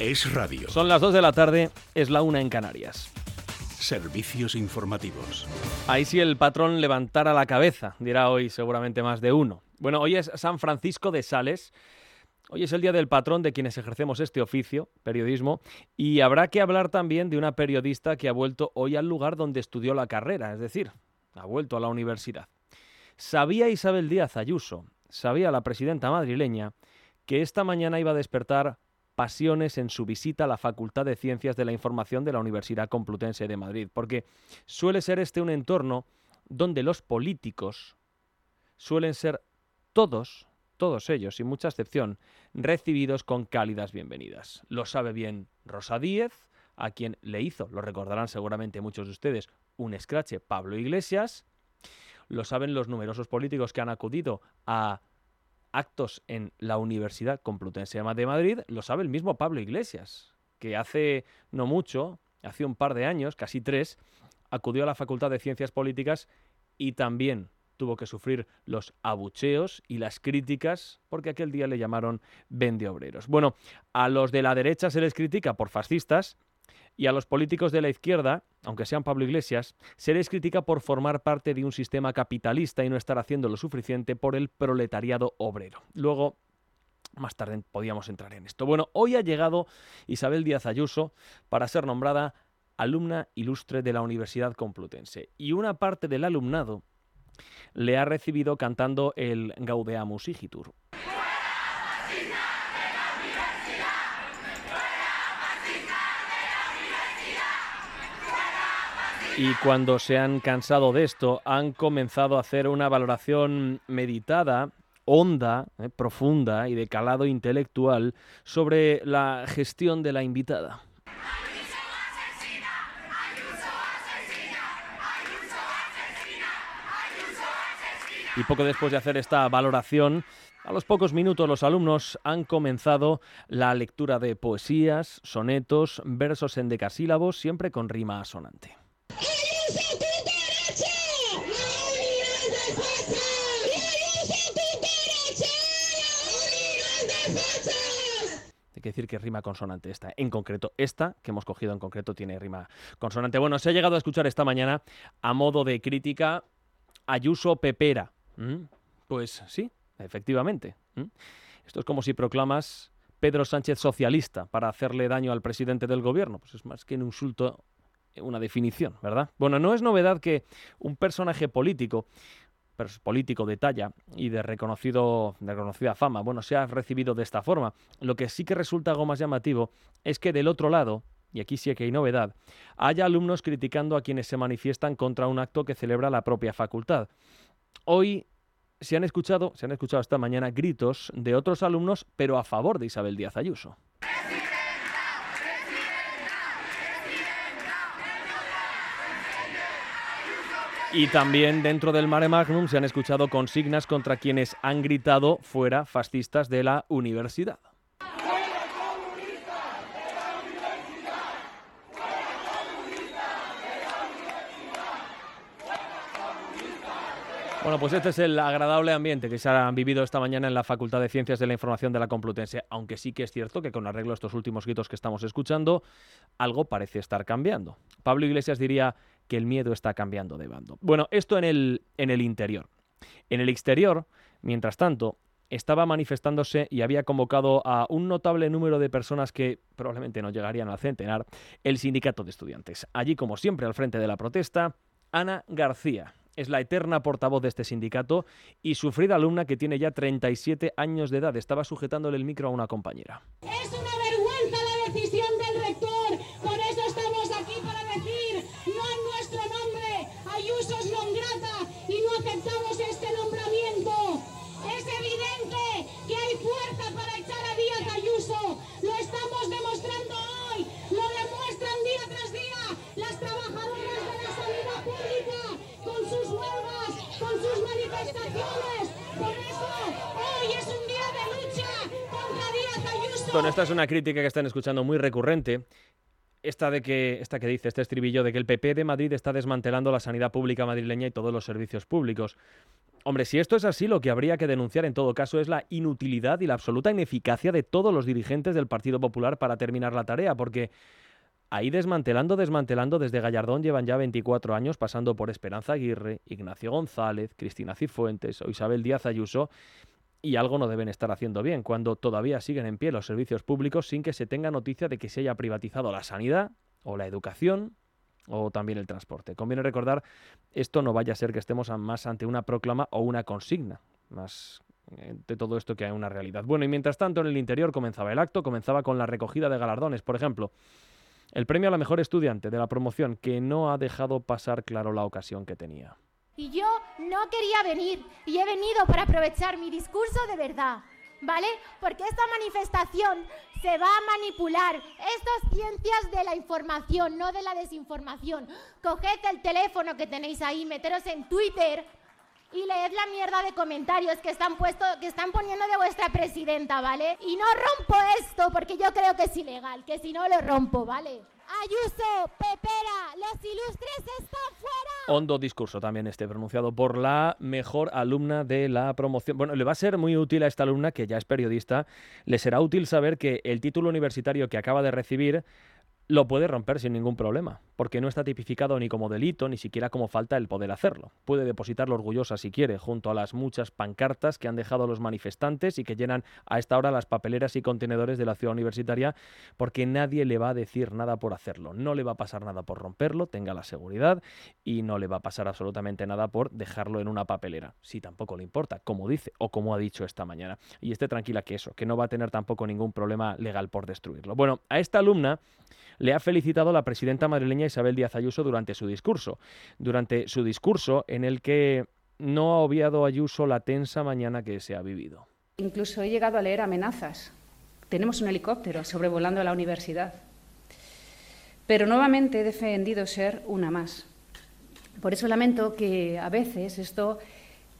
Es radio. Son las 2 de la tarde, es la 1 en Canarias. Servicios informativos. Ahí sí el patrón levantara la cabeza, dirá hoy seguramente más de uno. Bueno, hoy es San Francisco de Sales. Hoy es el día del patrón de quienes ejercemos este oficio, periodismo, y habrá que hablar también de una periodista que ha vuelto hoy al lugar donde estudió la carrera, es decir, ha vuelto a la universidad. Sabía Isabel Díaz Ayuso, sabía la presidenta madrileña, que esta mañana iba a despertar pasiones en su visita a la Facultad de Ciencias de la Información de la Universidad Complutense de Madrid, porque suele ser este un entorno donde los políticos suelen ser todos, todos ellos, sin mucha excepción, recibidos con cálidas bienvenidas. Lo sabe bien Rosa Díez, a quien le hizo, lo recordarán seguramente muchos de ustedes, un escrache Pablo Iglesias. Lo saben los numerosos políticos que han acudido a actos en la Universidad Complutense de Madrid, lo sabe el mismo Pablo Iglesias, que hace no mucho, hace un par de años, casi tres, acudió a la Facultad de Ciencias Políticas y también tuvo que sufrir los abucheos y las críticas porque aquel día le llamaron vende obreros. Bueno, a los de la derecha se les critica por fascistas y a los políticos de la izquierda, aunque sean Pablo Iglesias, se les critica por formar parte de un sistema capitalista y no estar haciendo lo suficiente por el proletariado obrero. Luego, más tarde podíamos entrar en esto. Bueno, hoy ha llegado Isabel Díaz Ayuso para ser nombrada alumna ilustre de la Universidad Complutense. Y una parte del alumnado le ha recibido cantando el Gaudeamus Igitur, Y cuando se han cansado de esto, han comenzado a hacer una valoración meditada, honda, eh, profunda y de calado intelectual sobre la gestión de la invitada. Y poco después de hacer esta valoración, a los pocos minutos los alumnos han comenzado la lectura de poesías, sonetos, versos en decasílabos, siempre con rima asonante. Que decir que rima consonante esta. En concreto, esta que hemos cogido en concreto tiene rima consonante. Bueno, se ha llegado a escuchar esta mañana a modo de crítica Ayuso Pepera. ¿Mm? Pues sí, efectivamente. ¿Mm? Esto es como si proclamas Pedro Sánchez socialista para hacerle daño al presidente del gobierno. Pues es más que un insulto una definición, ¿verdad? Bueno, no es novedad que un personaje político político de talla y de, reconocido, de reconocida fama, bueno, sea recibido de esta forma. Lo que sí que resulta algo más llamativo es que del otro lado, y aquí sí que hay novedad, haya alumnos criticando a quienes se manifiestan contra un acto que celebra la propia facultad. Hoy se han escuchado, se han escuchado esta mañana gritos de otros alumnos, pero a favor de Isabel Díaz Ayuso. Y también dentro del Mare Magnum se han escuchado consignas contra quienes han gritado fuera fascistas de la universidad. Bueno, pues este es el agradable ambiente que se ha vivido esta mañana en la Facultad de Ciencias de la Información de la Complutense, aunque sí que es cierto que con arreglo a estos últimos gritos que estamos escuchando, algo parece estar cambiando. Pablo Iglesias diría que el miedo está cambiando de bando. Bueno, esto en el, en el interior. En el exterior, mientras tanto, estaba manifestándose y había convocado a un notable número de personas que probablemente no llegarían al centenar, el sindicato de estudiantes. Allí, como siempre, al frente de la protesta, Ana García. Es la eterna portavoz de este sindicato y sufrida alumna que tiene ya 37 años de edad. Estaba sujetándole el micro a una compañera. Es una Esta es una crítica que están escuchando muy recurrente. Esta, de que, esta que dice, este estribillo de que el PP de Madrid está desmantelando la sanidad pública madrileña y todos los servicios públicos. Hombre, si esto es así, lo que habría que denunciar en todo caso es la inutilidad y la absoluta ineficacia de todos los dirigentes del Partido Popular para terminar la tarea, porque ahí desmantelando, desmantelando, desde Gallardón llevan ya 24 años, pasando por Esperanza Aguirre, Ignacio González, Cristina Cifuentes o Isabel Díaz Ayuso, y algo no deben estar haciendo bien cuando todavía siguen en pie los servicios públicos sin que se tenga noticia de que se haya privatizado la sanidad o la educación o también el transporte. Conviene recordar, esto no vaya a ser que estemos más ante una proclama o una consigna, más eh, de todo esto que hay una realidad. Bueno, y mientras tanto en el interior comenzaba el acto, comenzaba con la recogida de galardones, por ejemplo, el premio a la mejor estudiante de la promoción, que no ha dejado pasar claro la ocasión que tenía. Y yo no quería venir, y he venido para aprovechar mi discurso de verdad. ¿vale? Porque esta manifestación se va a manipular. Estas ciencias de la información, no de la desinformación. Coged el teléfono que tenéis ahí, meteros en Twitter y leed la mierda de comentarios que están puesto, que están poniendo de vuestra presidenta, ¿vale? Y no rompo esto porque yo creo que es ilegal, que si no lo rompo, ¿vale? Ayuso, Pepera, los ilustres están fuera. Hondo discurso también este pronunciado por la mejor alumna de la promoción. Bueno, le va a ser muy útil a esta alumna, que ya es periodista, le será útil saber que el título universitario que acaba de recibir lo puede romper sin ningún problema, porque no está tipificado ni como delito, ni siquiera como falta el poder hacerlo. Puede depositarlo orgullosa si quiere, junto a las muchas pancartas que han dejado los manifestantes y que llenan a esta hora las papeleras y contenedores de la ciudad universitaria, porque nadie le va a decir nada por hacerlo. No le va a pasar nada por romperlo, tenga la seguridad, y no le va a pasar absolutamente nada por dejarlo en una papelera, si tampoco le importa, como dice o como ha dicho esta mañana. Y esté tranquila que eso, que no va a tener tampoco ningún problema legal por destruirlo. Bueno, a esta alumna le ha felicitado la presidenta madrileña Isabel Díaz Ayuso durante su discurso. Durante su discurso en el que no ha obviado Ayuso la tensa mañana que se ha vivido. Incluso he llegado a leer amenazas. Tenemos un helicóptero sobrevolando la universidad. Pero nuevamente he defendido ser una más. Por eso lamento que a veces esto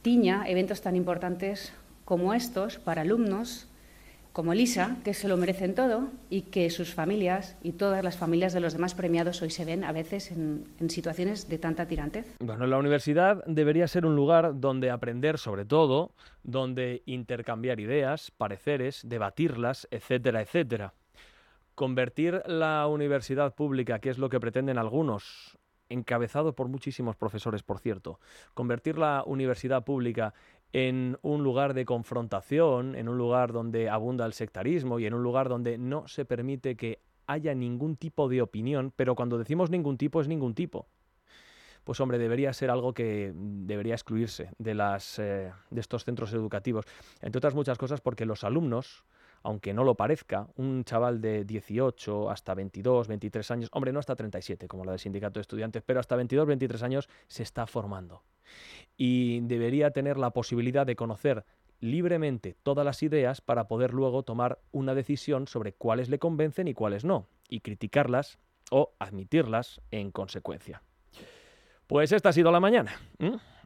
tiña eventos tan importantes como estos para alumnos como Lisa, que se lo merecen todo y que sus familias y todas las familias de los demás premiados hoy se ven a veces en, situaciones de tanta tirantez. Bueno, la universidad debería ser un lugar donde aprender sobre todo, donde intercambiar ideas, pareceres, debatirlas, etcétera, etcétera. Convertir la universidad pública, que es lo que pretenden algunos, encabezado por muchísimos profesores, por cierto, convertir la universidad pública en un lugar de confrontación, en un lugar donde abunda el sectarismo y en un lugar donde no se permite que haya ningún tipo de opinión, pero cuando decimos ningún tipo es ningún tipo. Pues hombre, debería ser algo que debería excluirse de, las, eh, de estos centros educativos. Entre otras muchas cosas porque los alumnos, aunque no lo parezca, un chaval de 18 hasta 22, 23 años, hombre, no hasta 37 como la del sindicato de estudiantes, pero hasta 22, 23 años se está formando. Y debería tener la posibilidad de conocer libremente todas las ideas para poder luego tomar una decisión sobre cuáles le convencen y cuáles no, y criticarlas o admitirlas en consecuencia. Pues esta ha sido la mañana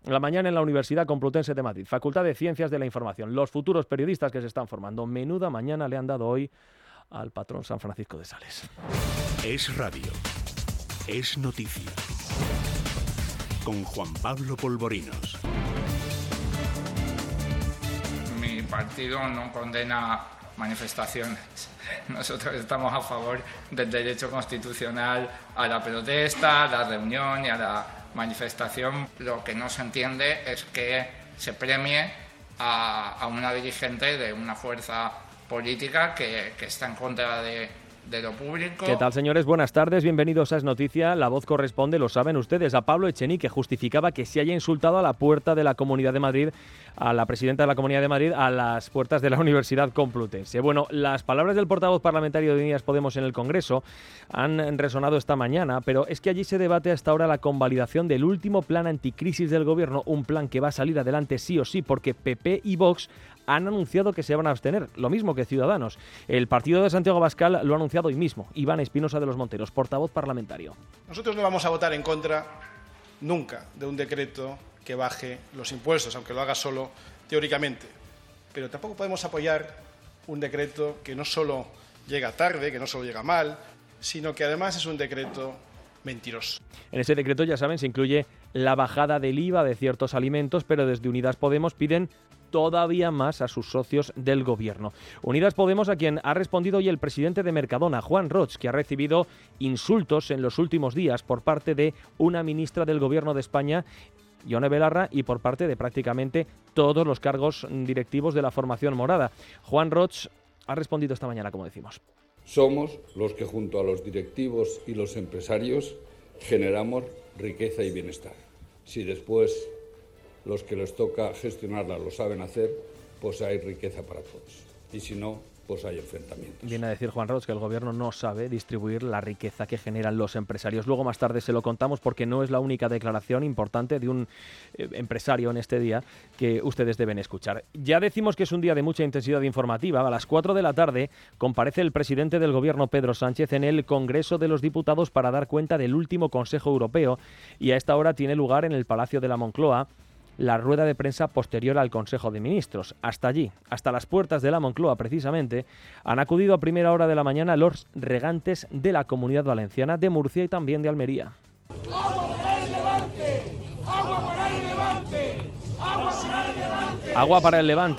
la mañana en la Universidad Complutense de Madrid, Facultad de Ciencias de la Información. Los futuros periodistas que se están formando. Menuda mañana le han dado hoy al patrón San Francisco de Sales. Es radio. Es noticia. Con Juan Pablo Polvorinos. Mi partido no condena manifestaciones. Nosotros estamos a favor del derecho constitucional a la protesta, a la reunión y a la manifestación lo que no se entiende es que se premie a, una dirigente de una fuerza política que, está en contra de, de lo público. ¿Qué tal, señores? Buenas tardes, bienvenidos a Es Noticia. La voz corresponde, lo saben ustedes, a Pablo Echení, que justificaba que se haya insultado a la puerta de la Comunidad de Madrid, a la presidenta de la Comunidad de Madrid, a las puertas de la Universidad Complutense. Bueno, las palabras del portavoz parlamentario de Unidas Podemos en el Congreso han resonado esta mañana, pero es que allí se debate hasta ahora la convalidación del último plan anticrisis del Gobierno, un plan que va a salir adelante sí o sí, porque PP y Vox han anunciado que se van a abstener, lo mismo que Ciudadanos. El partido de Santiago Bascal lo ha anunciado hoy mismo. Iván Espinosa de los Monteros, portavoz parlamentario. Nosotros no vamos a votar en contra nunca de un decreto que baje los impuestos, aunque lo haga solo teóricamente. Pero tampoco podemos apoyar un decreto que no solo llega tarde, que no solo llega mal, sino que además es un decreto mentiroso. En ese decreto, ya saben, se incluye la bajada del IVA de ciertos alimentos, pero desde Unidas Podemos piden todavía más a sus socios del gobierno. Unidas Podemos, a quien ha respondido hoy el presidente de Mercadona, Juan Roch, que ha recibido insultos en los últimos días por parte de una ministra del gobierno de España Yone Belarra y por parte de prácticamente todos los cargos directivos de la formación morada. Juan Roch ha respondido esta mañana, como decimos. Somos los que junto a los directivos y los empresarios generamos riqueza y bienestar. Si después los que les toca gestionarla lo saben hacer, pues hay riqueza para todos. Y si no, pues hay enfrentamientos. Viene a decir Juan Roch que el gobierno no sabe distribuir la riqueza que generan los empresarios. Luego más tarde se lo contamos porque no es la única declaración importante de un eh, empresario en este día que ustedes deben escuchar. Ya decimos que es un día de mucha intensidad informativa. A las 4 de la tarde comparece el presidente del gobierno Pedro Sánchez en el Congreso de los Diputados para dar cuenta del último Consejo Europeo y a esta hora tiene lugar en el Palacio de la Moncloa la rueda de prensa posterior al Consejo de Ministros. Hasta allí, hasta las puertas de la Moncloa precisamente, han acudido a primera hora de la mañana los regantes de la Comunidad Valenciana, de Murcia y también de Almería. Agua Levante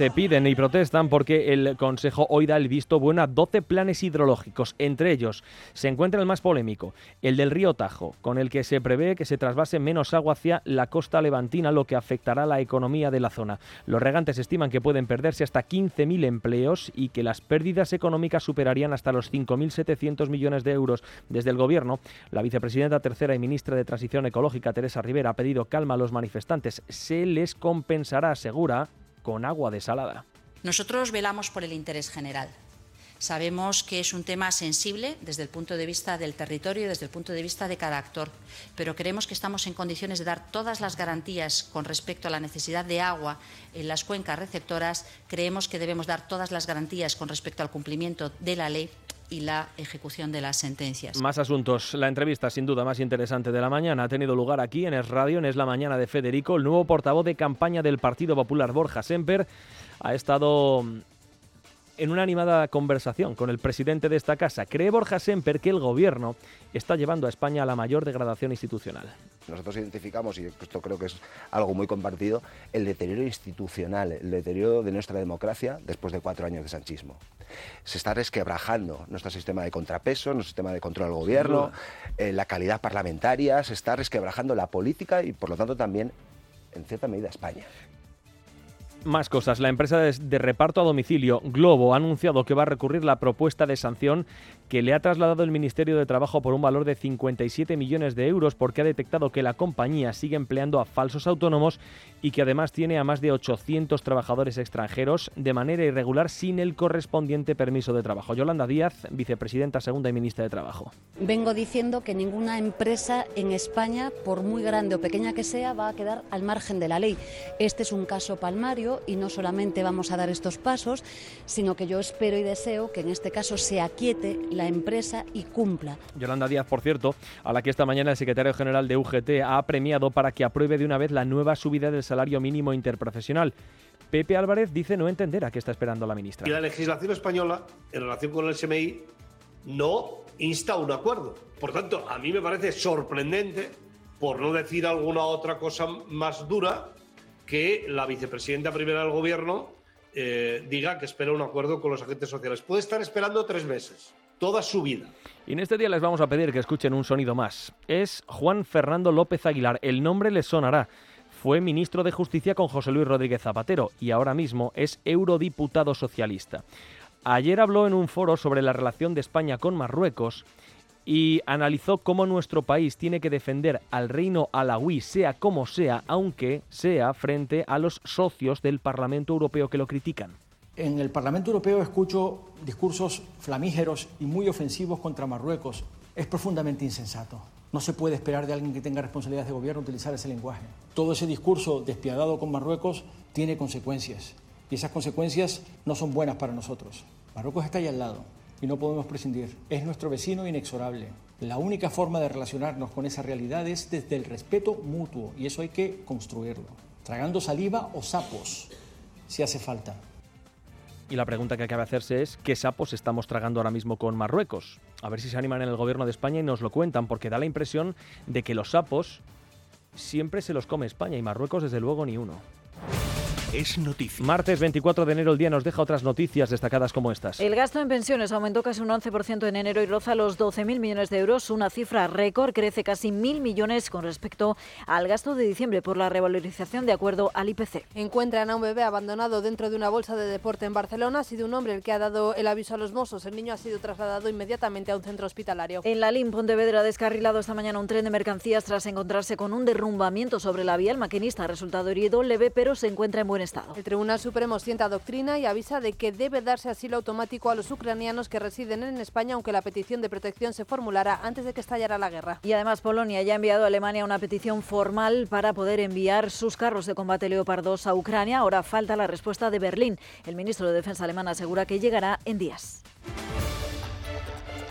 piden y protestan porque el Consejo hoy da el visto bueno a 12 planes hidrológicos. Entre ellos se encuentra el más polémico, el del río Tajo, con el que se prevé que se trasvase menos agua hacia la costa levantina, lo que afectará la economía de la zona. Los regantes estiman que pueden perderse hasta 15.000 empleos y que las pérdidas económicas superarían hasta los 5.700 millones de euros. Desde el Gobierno, la vicepresidenta tercera y ministra de Transición Ecológica, Teresa Rivera, ha pedido calma a los manifestantes. Se les compensará, asegura, con agua desalada. Nosotros velamos por el interés general. Sabemos que es un tema sensible desde el punto de vista del territorio y desde el punto de vista de cada actor, pero creemos que estamos en condiciones de dar todas las garantías con respecto a la necesidad de agua en las cuencas receptoras. Creemos que debemos dar todas las garantías con respecto al cumplimiento de la ley y la ejecución de las sentencias. Más asuntos. La entrevista, sin duda, más interesante de la mañana ha tenido lugar aquí en Es Radio, en Es la Mañana de Federico. El nuevo portavoz de campaña del Partido Popular, Borja Semper, ha estado en una animada conversación con el presidente de esta casa. Cree Borja Semper que el gobierno está llevando a España a la mayor degradación institucional. Nosotros identificamos, y esto creo que es algo muy compartido, el deterioro institucional, el deterioro de nuestra democracia después de cuatro años de sanchismo. Se está resquebrajando nuestro sistema de contrapeso, nuestro sistema de control al gobierno, eh, la calidad parlamentaria, se está resquebrajando la política y por lo tanto también, en cierta medida, España. Más cosas. La empresa de, reparto a domicilio Globo ha anunciado que va a recurrir la propuesta de sanción que le ha trasladado el Ministerio de Trabajo por un valor de 57 millones de euros porque ha detectado que la compañía sigue empleando a falsos autónomos y que además tiene a más de 800 trabajadores extranjeros de manera irregular sin el correspondiente permiso de trabajo. Yolanda Díaz, vicepresidenta segunda y ministra de Trabajo. Vengo diciendo que ninguna empresa en España, por muy grande o pequeña que sea, va a quedar al margen de la ley. Este es un caso palmario y no solamente vamos a dar estos pasos, sino que yo espero y deseo que en este caso se aquiete la empresa y cumpla. Yolanda Díaz, por cierto, a la que esta mañana el secretario general de UGT ha premiado para que apruebe de una vez la nueva subida del salario mínimo interprofesional. Pepe Álvarez dice no entender a qué está esperando la ministra. Y la legislación española, en relación con el SMI, no insta a un acuerdo. Por tanto, a mí me parece sorprendente, por no decir alguna otra cosa más dura, que la vicepresidenta primera del gobierno eh, diga que espera un acuerdo con los agentes sociales. Puede estar esperando tres meses, toda su vida. Y en este día les vamos a pedir que escuchen un sonido más. Es Juan Fernando López Aguilar. El nombre les sonará. Fue ministro de Justicia con José Luis Rodríguez Zapatero y ahora mismo es eurodiputado socialista. Ayer habló en un foro sobre la relación de España con Marruecos y analizó cómo nuestro país tiene que defender al reino alawí, sea como sea, aunque sea frente a los socios del Parlamento Europeo que lo critican. En el Parlamento Europeo escucho discursos flamígeros y muy ofensivos contra Marruecos. Es profundamente insensato. No se puede esperar de alguien que tenga responsabilidades de gobierno utilizar ese lenguaje. Todo ese discurso despiadado con Marruecos tiene consecuencias y esas consecuencias no son buenas para nosotros. Marruecos está ahí al lado y no podemos prescindir. Es nuestro vecino inexorable. La única forma de relacionarnos con esa realidad es desde el respeto mutuo y eso hay que construirlo. Tragando saliva o sapos, si hace falta. Y la pregunta que cabe hacerse es ¿qué sapos estamos tragando ahora mismo con Marruecos? A ver si se animan en el gobierno de España y nos lo cuentan, porque da la impresión de que los sapos siempre se los come España y Marruecos desde luego ni uno es noticia. Martes 24 de enero el día nos deja otras noticias destacadas como estas. El gasto en pensiones aumentó casi un 11% en enero y roza los 12.000 millones de euros, una cifra récord, crece casi 1.000 millones con respecto al gasto de diciembre por la revalorización de acuerdo al IPC. Encuentran a un bebé abandonado dentro de una bolsa de deporte en Barcelona. Ha sido un hombre el que ha dado el aviso a los mozos. El niño ha sido trasladado inmediatamente a un centro hospitalario. En la LIM Pontevedra ha descarrilado esta mañana un tren de mercancías tras encontrarse con un derrumbamiento sobre la vía. El maquinista ha resultado herido leve, pero se encuentra en buen estado. El Tribunal Supremo sienta doctrina y avisa de que debe darse asilo automático a los ucranianos que residen en España, aunque la petición de protección se formulara antes de que estallara la guerra. Y además Polonia ya ha enviado a Alemania una petición formal para poder enviar sus carros de combate Leopard 2 a Ucrania. Ahora falta la respuesta de Berlín. El ministro de Defensa alemán asegura que llegará en días.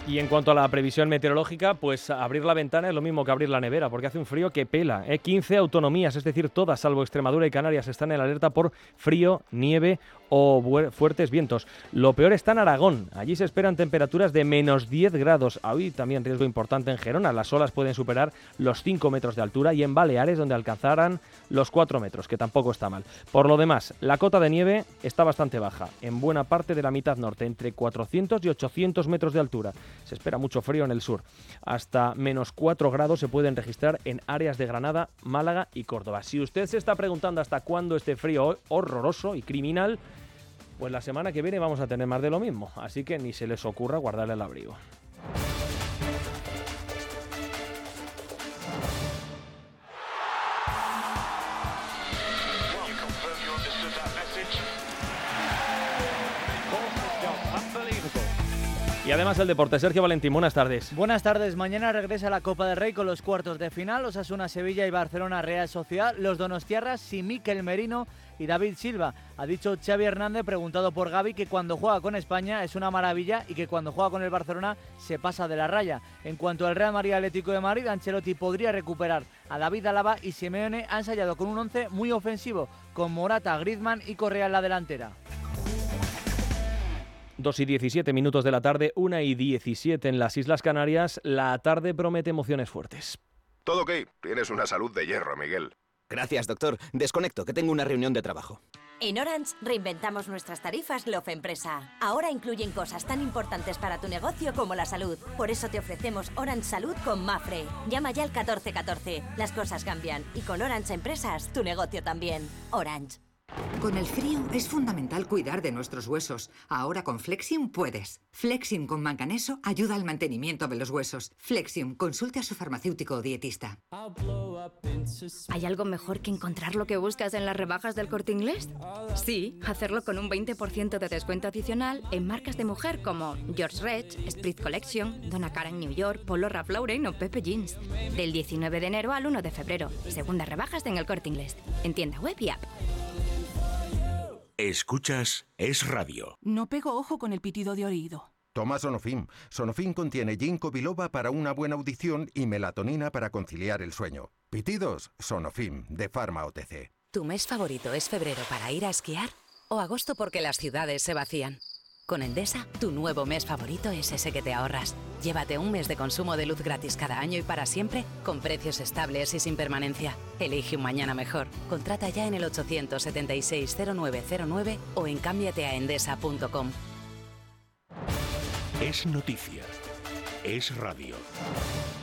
Y en cuanto a la previsión meteorológica, pues abrir la ventana es lo mismo que abrir la nevera, porque hace un frío que pela. ¿eh? 15 autonomías, es decir, todas, salvo Extremadura y Canarias, están en alerta por frío, nieve o fuertes vientos. Lo peor está en Aragón. Allí se esperan temperaturas de menos 10 grados. Hoy también riesgo importante en Gerona. Las olas pueden superar los 5 metros de altura y en Baleares, donde alcanzarán los 4 metros, que tampoco está mal. Por lo demás, la cota de nieve está bastante baja, en buena parte de la mitad norte, entre 400 y 800 metros de altura. Se espera mucho frío en el sur. Hasta menos 4 grados se pueden registrar en áreas de Granada, Málaga y Córdoba. Si usted se está preguntando hasta cuándo este frío horroroso y criminal, pues la semana que viene vamos a tener más de lo mismo, así que ni se les ocurra guardarle el abrigo. Y además el deporte. Sergio Valentín, buenas tardes. Buenas tardes. Mañana regresa la Copa del Rey con los cuartos de final. Osasuna, Sevilla y Barcelona Real Sociedad. Los donostiarras y Miquel Merino y David Silva. Ha dicho Xavi Hernández, preguntado por Gaby, que cuando juega con España es una maravilla y que cuando juega con el Barcelona se pasa de la raya. En cuanto al Real Madrid Atlético de Madrid, Ancelotti podría recuperar a David Alaba y Simeone ha ensayado con un once muy ofensivo, con Morata, Griezmann y Correa en la delantera. 2 y 17 minutos de la tarde, 1 y 17 en las Islas Canarias. La tarde promete emociones fuertes. Todo ok. Tienes una salud de hierro, Miguel. Gracias, doctor. Desconecto, que tengo una reunión de trabajo. En Orange reinventamos nuestras tarifas Love Empresa. Ahora incluyen cosas tan importantes para tu negocio como la salud. Por eso te ofrecemos Orange Salud con Mafre. Llama ya al 1414. Las cosas cambian y con Orange Empresas tu negocio también. Orange. Con el frío es fundamental cuidar de nuestros huesos. Ahora con Flexium puedes. Flexium con manganeso ayuda al mantenimiento de los huesos. Flexium, consulte a su farmacéutico o dietista. ¿Hay algo mejor que encontrar lo que buscas en las rebajas del corte inglés? Sí, hacerlo con un 20% de descuento adicional en marcas de mujer como George Rech, Sprit Collection, Donna Karan New York, Polo Ralph Lauren o Pepe Jeans. Del 19 de enero al 1 de febrero. Segundas rebajas en el corte inglés. En tienda web y app. Escuchas Es Radio. No pego ojo con el pitido de oído. Toma Sonofim. Sonofim contiene ginkgo biloba para una buena audición y melatonina para conciliar el sueño. Pitidos, Sonofim, de Pharma OTC. ¿Tu mes favorito es febrero para ir a esquiar? ¿O agosto porque las ciudades se vacían? Con Endesa, tu nuevo mes favorito es ese que te ahorras. Llévate un mes de consumo de luz gratis cada año y para siempre, con precios estables y sin permanencia. Elige un mañana mejor. Contrata ya en el 876-0909 o en cámbiateaendesa.com. Es noticia. Es radio.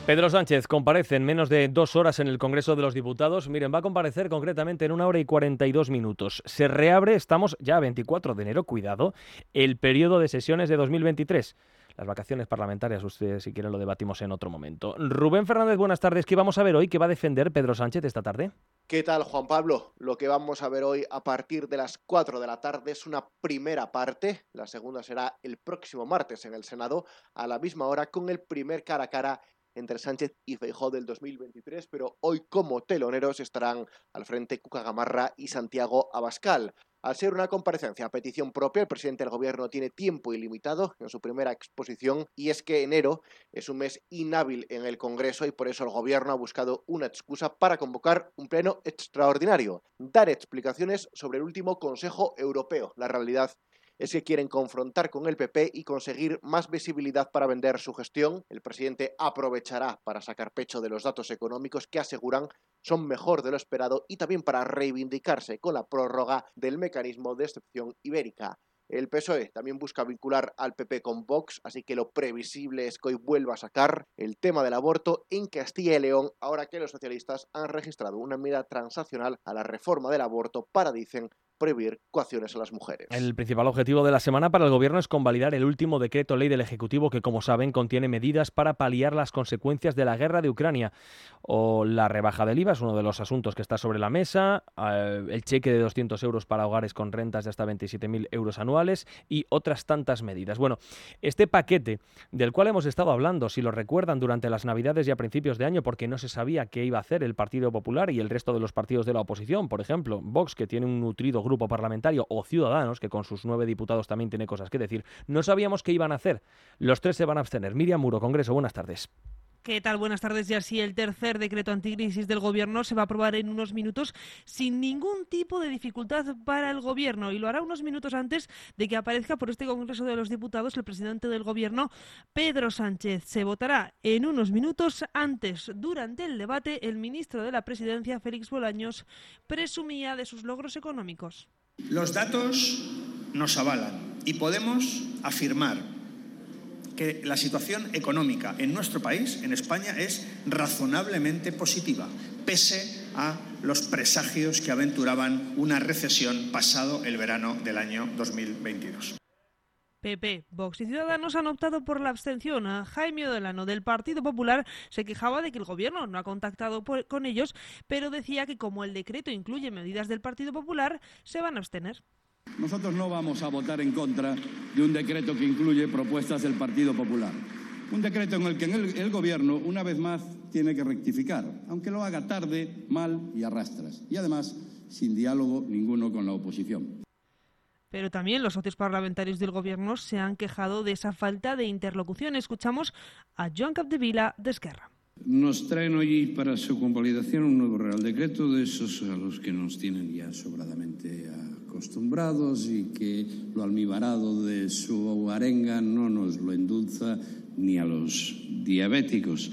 Pedro Sánchez comparece en menos de dos horas en el Congreso de los Diputados. Miren, va a comparecer concretamente en una hora y 42 minutos. Se reabre, estamos ya a 24 de enero, cuidado, el periodo de sesiones de 2023 las vacaciones parlamentarias, ustedes si quieren lo debatimos en otro momento. Rubén Fernández, buenas tardes. ¿Qué vamos a ver hoy? ¿Qué va a defender Pedro Sánchez esta tarde? ¿Qué tal, Juan Pablo? Lo que vamos a ver hoy a partir de las 4 de la tarde es una primera parte. La segunda será el próximo martes en el Senado a la misma hora con el primer cara a cara entre Sánchez y Feijó del 2023, pero hoy como teloneros estarán al frente Cuca Gamarra y Santiago Abascal. Al ser una comparecencia a petición propia, el presidente del gobierno tiene tiempo ilimitado en su primera exposición y es que enero es un mes inhábil en el Congreso y por eso el gobierno ha buscado una excusa para convocar un pleno extraordinario, dar explicaciones sobre el último Consejo Europeo. La realidad es que quieren confrontar con el PP y conseguir más visibilidad para vender su gestión. El presidente aprovechará para sacar pecho de los datos económicos que aseguran son mejor de lo esperado y también para reivindicarse con la prórroga del mecanismo de excepción ibérica. El PSOE también busca vincular al PP con Vox, así que lo previsible es que hoy vuelva a sacar el tema del aborto en Castilla y León, ahora que los socialistas han registrado una medida transaccional a la reforma del aborto para, dicen, prohibir coacciones a las mujeres. El principal objetivo de la semana para el Gobierno es convalidar el último decreto ley del Ejecutivo que, como saben, contiene medidas para paliar las consecuencias de la guerra de Ucrania. O la rebaja del IVA es uno de los asuntos que está sobre la mesa, eh, el cheque de 200 euros para hogares con rentas de hasta 27.000 euros anuales y otras tantas medidas. Bueno, este paquete del cual hemos estado hablando, si lo recuerdan, durante las Navidades y a principios de año, porque no se sabía qué iba a hacer el Partido Popular y el resto de los partidos de la oposición, por ejemplo, Vox, que tiene un nutrido grupo parlamentario, o Ciudadanos, que con sus nueve diputados también tiene cosas que decir, no sabíamos qué iban a hacer. Los tres se van a abstener. Miriam Muro, Congreso, buenas tardes. ¿Qué tal? Buenas tardes. Ya sí, el tercer decreto anticrisis del Gobierno se va a aprobar en unos minutos sin ningún tipo de dificultad para el Gobierno y lo hará unos minutos antes de que aparezca por este Congreso de los Diputados el presidente del Gobierno, Pedro Sánchez. Se votará en unos minutos antes. Durante el debate, el ministro de la Presidencia, Félix Bolaños, presumía de sus logros económicos. Los datos nos avalan y podemos afirmar que la situación económica en nuestro país, en España, es razonablemente positiva, pese a los presagios que aventuraban una recesión pasado el verano del año 2022. PP, Vox y Ciudadanos han optado por la abstención. Jaime Odolano del Partido Popular se quejaba de que el gobierno no ha contactado con ellos, pero decía que como el decreto incluye medidas del Partido Popular, se van a abstener. Nosotros no vamos a votar en contra de un decreto que incluye propuestas del Partido Popular. Un decreto en el que el, Gobierno, una vez más, tiene que rectificar, aunque lo haga tarde, mal y arrastras. Y además, sin diálogo ninguno con la oposición. Pero también los socios parlamentarios del Gobierno se han quejado de esa falta de interlocución. Escuchamos a Joan Capdevila de Esquerra. Nos traen hoy para su convalidación un nuevo Real Decreto de esos a los que nos tienen ya sobradamente acostumbrados y que lo almibarado de su arenga no nos lo endulza ni a los diabéticos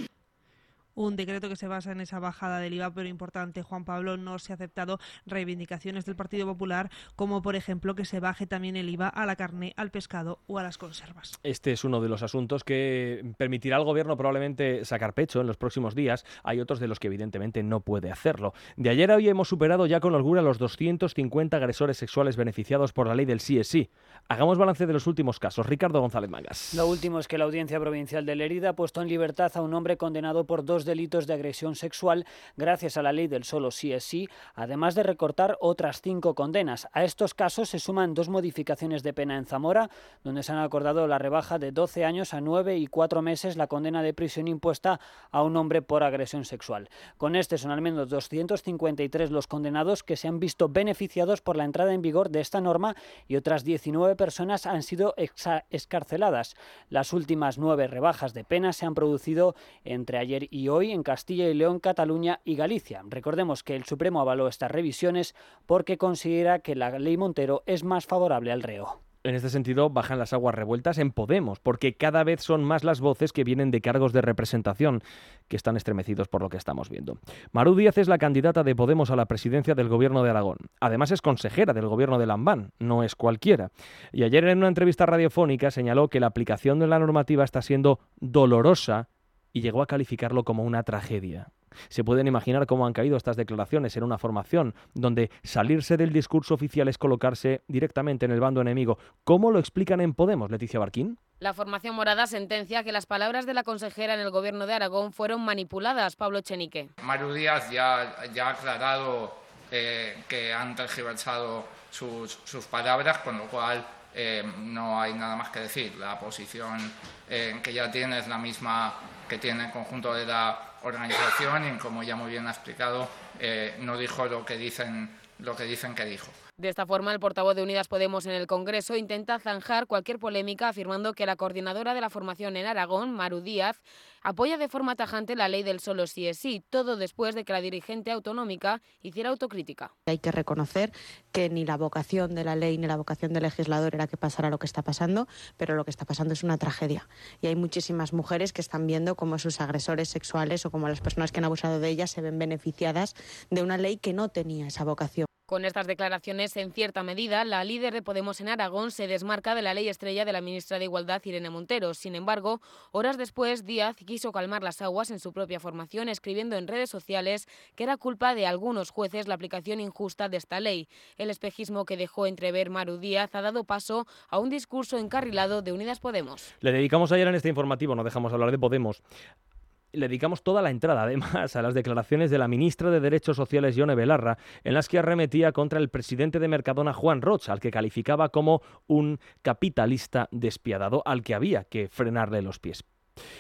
un decreto que se basa en esa bajada del IVA, pero importante, Juan Pablo, no se ha aceptado reivindicaciones del Partido Popular, como por ejemplo que se baje también el IVA a la carne, al pescado o a las conservas. Este es uno de los asuntos que permitirá al Gobierno probablemente sacar pecho en los próximos días. Hay otros de los que evidentemente no puede hacerlo. De ayer a hoy hemos superado ya con holgura los 250 agresores sexuales beneficiados por la ley del sí es sí. Hagamos balance de los últimos casos. Ricardo González Mangas. Lo último es que la Audiencia Provincial de Lerida ha puesto en libertad a un hombre condenado por dos delitos de agresión sexual gracias a la ley del solo sí es sí, además de recortar otras cinco condenas. A estos casos se suman dos modificaciones de pena en Zamora, donde se han acordado la rebaja de 12 años a 9 y 4 meses la condena de prisión impuesta a un hombre por agresión sexual. Con este son al menos 253 los condenados que se han visto beneficiados por la entrada en vigor de esta norma y otras 19 personas han sido escarceladas. Las últimas nueve rebajas de pena se han producido entre ayer y hoy en Castilla y León, Cataluña y Galicia. Recordemos que el Supremo avaló estas revisiones porque considera que la ley Montero es más favorable al reo en este sentido bajan las aguas revueltas en Podemos, porque cada vez son más las voces que vienen de cargos de representación que están estremecidos por lo que estamos viendo. Maru Díaz es la candidata de Podemos a la presidencia del gobierno de Aragón. Además es consejera del gobierno de Lambán, no es cualquiera. Y ayer en una entrevista radiofónica señaló que la aplicación de la normativa está siendo dolorosa y llegó a calificarlo como una tragedia. Se pueden imaginar cómo han caído estas declaraciones en una formación donde salirse del discurso oficial es colocarse directamente en el bando enemigo. ¿Cómo lo explican en Podemos, Leticia Barquín? La formación morada sentencia que las palabras de la consejera en el gobierno de Aragón fueron manipuladas. Pablo Chenique. Maru Díaz ya, ya ha aclarado eh, que han tergiversado sus, sus palabras, con lo cual eh, no hay nada más que decir. La posición eh, que ya tiene es la misma que tiene el conjunto de la organización y, como ya muy bien ha explicado, eh, no dijo lo que dicen, lo que dicen que dijo. De esta forma, el portavoz de Unidas Podemos en el Congreso intenta zanjar cualquier polémica afirmando que la coordinadora de la formación en Aragón, Maru Díaz, apoya de forma tajante la ley del solo sí es sí, todo después de que la dirigente autonómica hiciera autocrítica. Hay que reconocer que ni la vocación de la ley ni la vocación del legislador era que pasara lo que está pasando, pero lo que está pasando es una tragedia. Y hay muchísimas mujeres que están viendo cómo sus agresores sexuales o como las personas que han abusado de ellas se ven beneficiadas de una ley que no tenía esa vocación. Con estas declaraciones, en cierta medida, la líder de Podemos en Aragón se desmarca de la ley estrella de la ministra de Igualdad, Irene Montero. Sin embargo, horas después, Díaz quiso calmar las aguas en su propia formación, escribiendo en redes sociales que era culpa de algunos jueces la aplicación injusta de esta ley. El espejismo que dejó entrever Maru Díaz ha dado paso a un discurso encarrilado de Unidas Podemos. Le dedicamos ayer en este informativo, no dejamos hablar de Podemos, le dedicamos toda la entrada, además, a las declaraciones de la ministra de Derechos Sociales, Yone Belarra, en las que arremetía contra el presidente de Mercadona, Juan Roch, al que calificaba como un capitalista despiadado, al que había que frenarle los pies.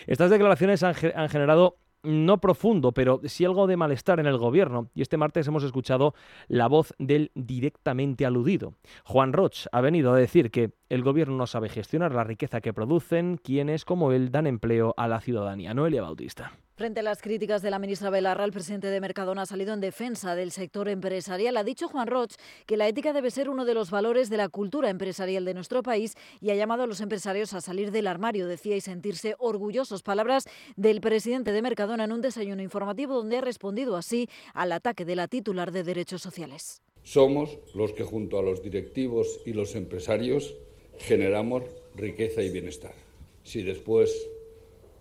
Estas declaraciones han generado no profundo, pero sí algo de malestar en el gobierno. Y este martes hemos escuchado la voz del directamente aludido. Juan Roch ha venido a decir que el gobierno no sabe gestionar la riqueza que producen quienes, como él, dan empleo a la ciudadanía. Noelia Bautista. Frente a las críticas de la ministra Belarra, el presidente de Mercadona ha salido en defensa del sector empresarial. Ha dicho Juan Roch que la ética debe ser uno de los valores de la cultura empresarial de nuestro país y ha llamado a los empresarios a salir del armario, decía, y sentirse orgullosos. Palabras del presidente de Mercadona en un desayuno informativo donde ha respondido así al ataque de la titular de Derechos Sociales. Somos los que junto a los directivos y los empresarios generamos riqueza y bienestar. Si después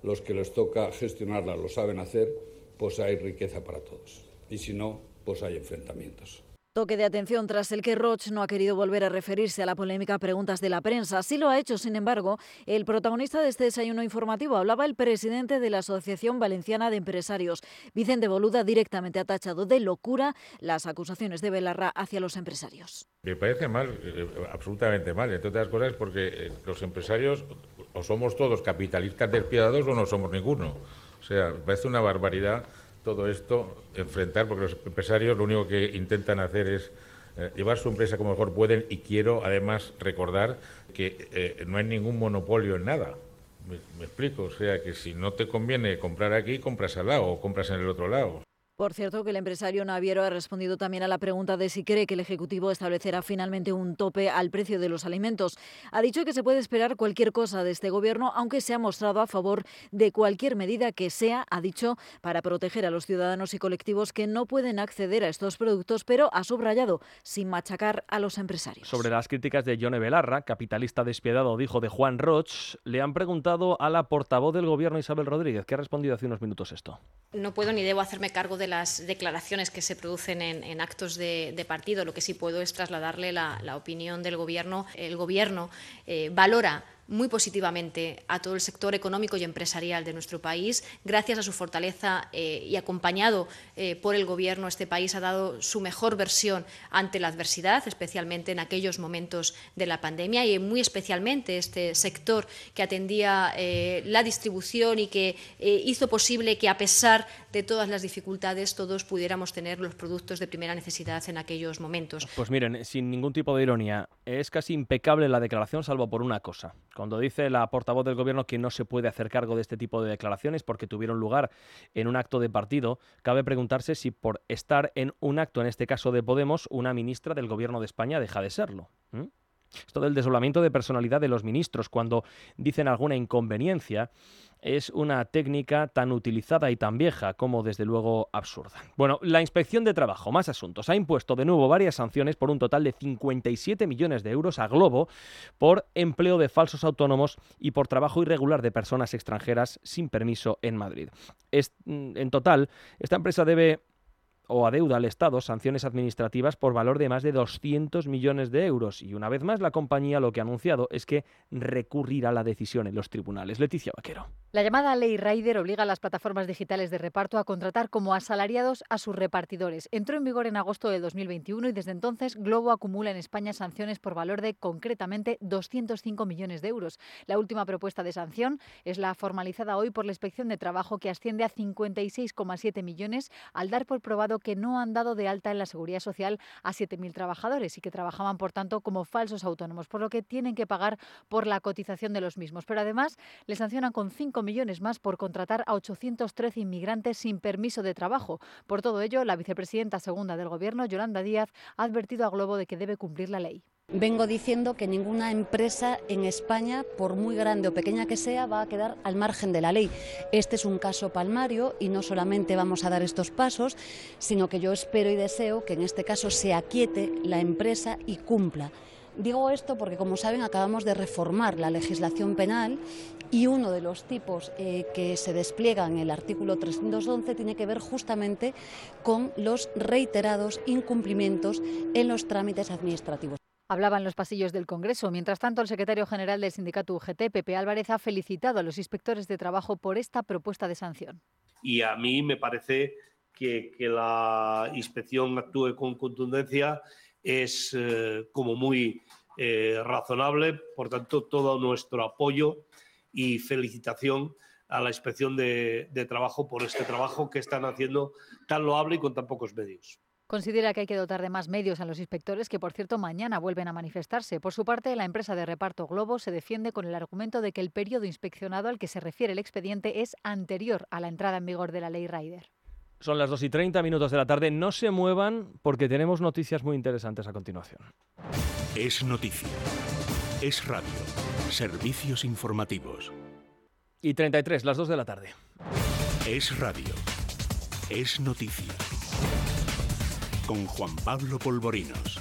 los que les toca gestionarla lo saben hacer, pues hay riqueza para todos. Y si no, pues hay enfrentamientos. Toque de atención tras el que Roch no ha querido volver a referirse a la polémica preguntas de la prensa. Sí lo ha hecho, sin embargo, el protagonista de este desayuno informativo hablaba el presidente de la Asociación Valenciana de Empresarios. Vicente Boluda directamente ha tachado de locura las acusaciones de Belarra hacia los empresarios. Me parece mal, eh, absolutamente mal, entre otras cosas porque eh, los empresarios o somos todos capitalistas despiadados o no somos ninguno. O sea, parece una barbaridad todo esto, enfrentar, porque los empresarios lo único que intentan hacer es eh, llevar su empresa como mejor pueden y quiero además recordar que eh, no hay ningún monopolio en nada. Me, me, explico, o sea que si no te conviene comprar aquí, compras al lado o compras en el otro lado. Por cierto, que el empresario Naviero ha respondido también a la pregunta de si cree que el Ejecutivo establecerá finalmente un tope al precio de los alimentos. Ha dicho que se puede esperar cualquier cosa de este Gobierno, aunque se ha mostrado a favor de cualquier medida que sea, ha dicho, para proteger a los ciudadanos y colectivos que no pueden acceder a estos productos, pero ha subrayado, sin machacar a los empresarios. Sobre las críticas de Yone Belarra, capitalista despiadado, dijo de Juan Roch, le han preguntado a la portavoz del Gobierno, Isabel Rodríguez, que ha respondido hace unos minutos esto. No puedo ni debo hacerme cargo de las declaraciones que se producen en, actos de, de, partido. Lo que sí puedo es trasladarle la, la opinión del Gobierno. El Gobierno eh, valora muy positivamente a todo el sector económico y empresarial de nuestro país. Gracias a su fortaleza eh, y acompañado eh, por el Gobierno, este país ha dado su mejor versión ante la adversidad, especialmente en aquellos momentos de la pandemia y muy especialmente este sector que atendía eh, la distribución y que hizo posible que, a pesar de todas las dificultades, todos pudiéramos tener los productos de primera necesidad en aquellos momentos. Pues miren, sin ningún tipo de ironía, es casi impecable la declaración, salvo por una cosa. Cuando dice la portavoz del Gobierno que no se puede hacer cargo de este tipo de declaraciones porque tuvieron lugar en un acto de partido, cabe preguntarse si por estar en un acto, en este caso de Podemos, una ministra del Gobierno de España deja de serlo. ¿Mm? Esto del desolamiento de personalidad de los ministros cuando dicen alguna inconveniencia es una técnica tan utilizada y tan vieja como desde luego absurda. Bueno, la Inspección de Trabajo, más asuntos, ha impuesto de nuevo varias sanciones por un total de 57 millones de euros a Globo por empleo de falsos autónomos y por trabajo irregular de personas extranjeras sin permiso en Madrid. Es, en total, esta empresa debe o adeuda al Estado sanciones administrativas por valor de más de 200 millones de euros. Y una vez más, la compañía lo que ha anunciado es que recurrirá la decisión en los tribunales. Leticia Vaquero. La llamada Ley Rider obliga a las plataformas digitales de reparto a contratar como asalariados a sus repartidores. Entró en vigor en agosto de 2021 y desde entonces Globo acumula en España sanciones por valor de concretamente 205 millones de euros. La última propuesta de sanción es la formalizada hoy por la Inspección de Trabajo que asciende a 56,7 millones al dar por probado que no han dado de alta en la seguridad social a 7.000 trabajadores y que trabajaban, por tanto, como falsos autónomos, por lo que tienen que pagar por la cotización de los mismos. Pero además les sancionan con 5 millones más por contratar a 813 inmigrantes sin permiso de trabajo. Por todo ello, la vicepresidenta segunda del Gobierno, Yolanda Díaz, ha advertido a Globo de que debe cumplir la ley. Vengo diciendo que ninguna empresa en España, por muy grande o pequeña que sea, va a quedar al margen de la ley. Este es un caso palmario y no solamente vamos a dar estos pasos, sino que yo espero y deseo que en este caso se aquiete la empresa y cumpla. Digo esto porque, como saben, acabamos de reformar la legislación penal y uno de los tipos eh, que se despliegan en el artículo 311 tiene que ver justamente con los reiterados incumplimientos en los trámites administrativos. Hablaba en los pasillos del Congreso. Mientras tanto, el secretario general del sindicato UGT, Pepe Álvarez, ha felicitado a los inspectores de trabajo por esta propuesta de sanción. Y a mí me parece que, que la inspección actúe con contundencia es eh, como muy eh, razonable. Por tanto, todo nuestro apoyo y felicitación a la inspección de, de trabajo por este trabajo que están haciendo tan loable y con tan pocos medios. Considera que hay que dotar de más medios a los inspectores que, por cierto, mañana vuelven a manifestarse. Por su parte, la empresa de reparto Globo se defiende con el argumento de que el periodo inspeccionado al que se refiere el expediente es anterior a la entrada en vigor de la ley Rider. Son las 2 y 30 minutos de la tarde. No se muevan porque tenemos noticias muy interesantes a continuación. Es noticia. Es radio. Servicios informativos. Y 33, las 2 de la tarde. Es radio. Es noticia. Con Juan Pablo Polvorinos.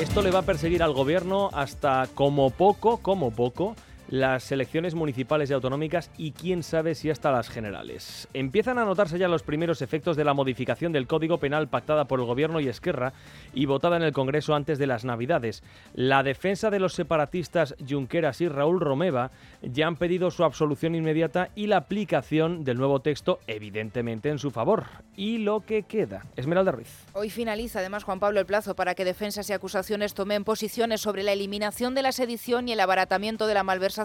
Esto le va a perseguir al gobierno hasta como poco, como poco, las elecciones municipales y autonómicas y quién sabe si hasta las generales. Empiezan a notarse ya los primeros efectos de la modificación del Código Penal pactada por el Gobierno y Esquerra y votada en el Congreso antes de las Navidades. La defensa de los separatistas Junqueras y Raúl Romeva ya han pedido su absolución inmediata y la aplicación del nuevo texto, evidentemente en su favor. Y lo que queda. Esmeralda Ruiz. Hoy finaliza además Juan Pablo el plazo para que defensas y acusaciones tomen posiciones sobre la eliminación de la sedición y el abaratamiento de la malversación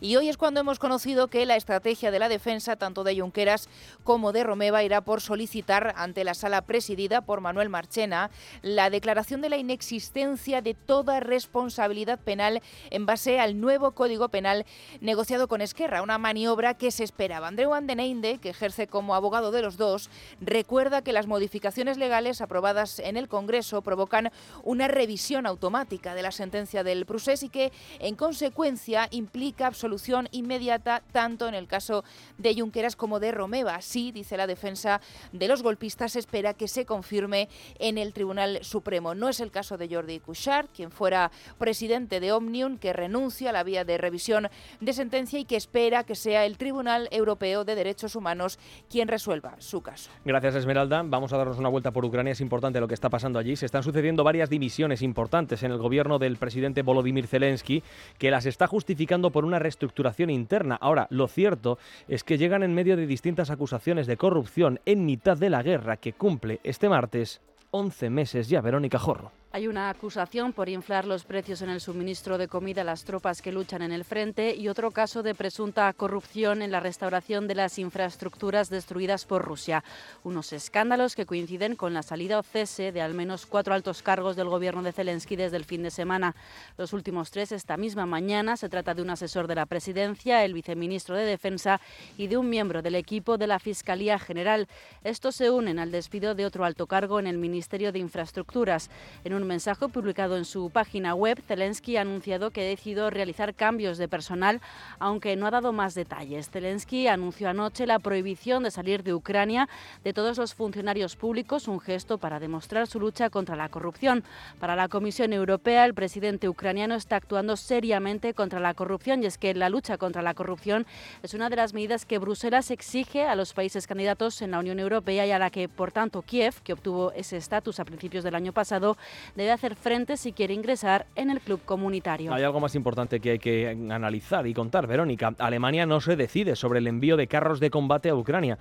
y hoy es cuando hemos conocido que la estrategia de la defensa, tanto de Junqueras como de Romeva, irá por solicitar ante la sala presidida por Manuel Marchena la declaración de la inexistencia de toda responsabilidad penal en base al nuevo Código Penal negociado con Esquerra, una maniobra que se esperaba. Andreu Andeneinde, que ejerce como abogado de los dos, recuerda que las modificaciones legales aprobadas en el Congreso provocan una revisión automática de la sentencia del procés y que, en consecuencia, implica absolución inmediata tanto en el caso de Junqueras como de Romeva. Así, dice la defensa de los golpistas, espera que se confirme en el Tribunal Supremo. No es el caso de Jordi Cuixart, quien fuera presidente de Omnium, que renuncia a la vía de revisión de sentencia y que espera que sea el Tribunal Europeo de Derechos Humanos quien resuelva su caso. Gracias, Esmeralda. Vamos a darnos una vuelta por Ucrania. Es importante lo que está pasando allí. Se están sucediendo varias divisiones importantes en el gobierno del presidente Volodymyr Zelensky, que las está justificando por una reestructuración interna. Ahora, lo cierto es que llegan en medio de distintas acusaciones de corrupción en mitad de la guerra que cumple este martes 11 meses ya Verónica Jorro. Hay una acusación por inflar los precios en el suministro de comida a las tropas que luchan en el frente y otro caso de presunta corrupción en la restauración de las infraestructuras destruidas por Rusia. Unos escándalos que coinciden con la salida o cese de al menos cuatro altos cargos del gobierno de Zelensky desde el fin de semana. Los últimos tres esta misma mañana. Se trata de un asesor de la presidencia, el viceministro de Defensa y de un miembro del equipo de la Fiscalía General. Estos se unen al despido de otro alto cargo en el Ministerio de Infraestructuras. Un mensaje publicado en su página web, Zelensky ha anunciado que ha decidido realizar cambios de personal, aunque no ha dado más detalles. Zelensky anunció anoche la prohibición de salir de Ucrania de todos los funcionarios públicos, un gesto para demostrar su lucha contra la corrupción. Para la Comisión Europea, el presidente ucraniano está actuando seriamente contra la corrupción y es que la lucha contra la corrupción es una de las medidas que Bruselas exige a los países candidatos en la Unión Europea y a la que, por tanto, Kiev, que obtuvo ese estatus a principios del año pasado, debe hacer frente si quiere ingresar en el club comunitario. Hay algo más importante que hay que analizar y contar, Verónica. Alemania no se decide sobre el envío de carros de combate a Ucrania.